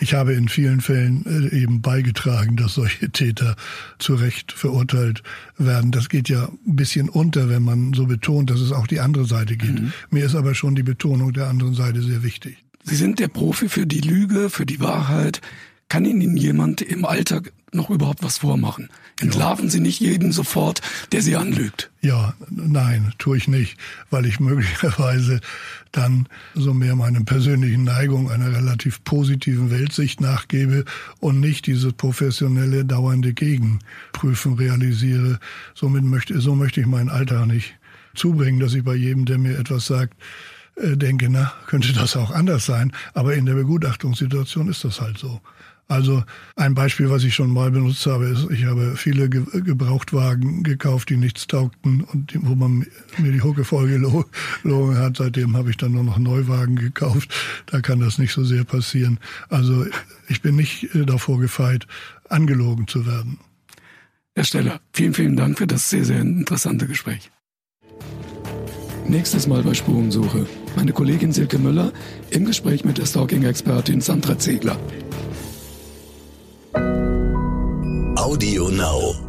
Ich habe in vielen Fällen äh, eben beigetragen, dass solche Täter zu Recht verurteilt werden. Das geht ja ein bisschen unter, wenn man so betont, dass es auch die andere Seite gibt. Mhm. Mir ist aber schon die Betonung der anderen Seite sehr wichtig. Sie sind der Profi für die Lüge, für die Wahrheit. Kann Ihnen jemand im Alltag noch überhaupt was vormachen? Entlarven ja. Sie nicht jeden sofort, der Sie anlügt? Ja, nein, tue ich nicht, weil ich möglicherweise dann so mehr meinen persönlichen Neigung einer relativ positiven Weltsicht nachgebe und nicht diese professionelle dauernde Gegenprüfen realisiere. Somit möchte, so möchte ich meinen Alltag nicht zubringen, dass ich bei jedem, der mir etwas sagt, äh, denke, na, könnte das auch anders sein. Aber in der Begutachtungssituation ist das halt so. Also ein Beispiel, was ich schon mal benutzt habe, ist, ich habe viele Gebrauchtwagen gekauft, die nichts taugten und wo man mir die Hucke vollgelogen hat. Seitdem habe ich dann nur noch Neuwagen gekauft. Da kann das nicht so sehr passieren. Also ich bin nicht äh, davor gefeit, angelogen zu werden. Herr Steller, vielen, vielen Dank für das sehr, sehr interessante Gespräch. Nächstes Mal bei Spurensuche. Meine Kollegin Silke Müller im Gespräch mit der Stalking-Expertin Sandra Ziegler. Audio Now.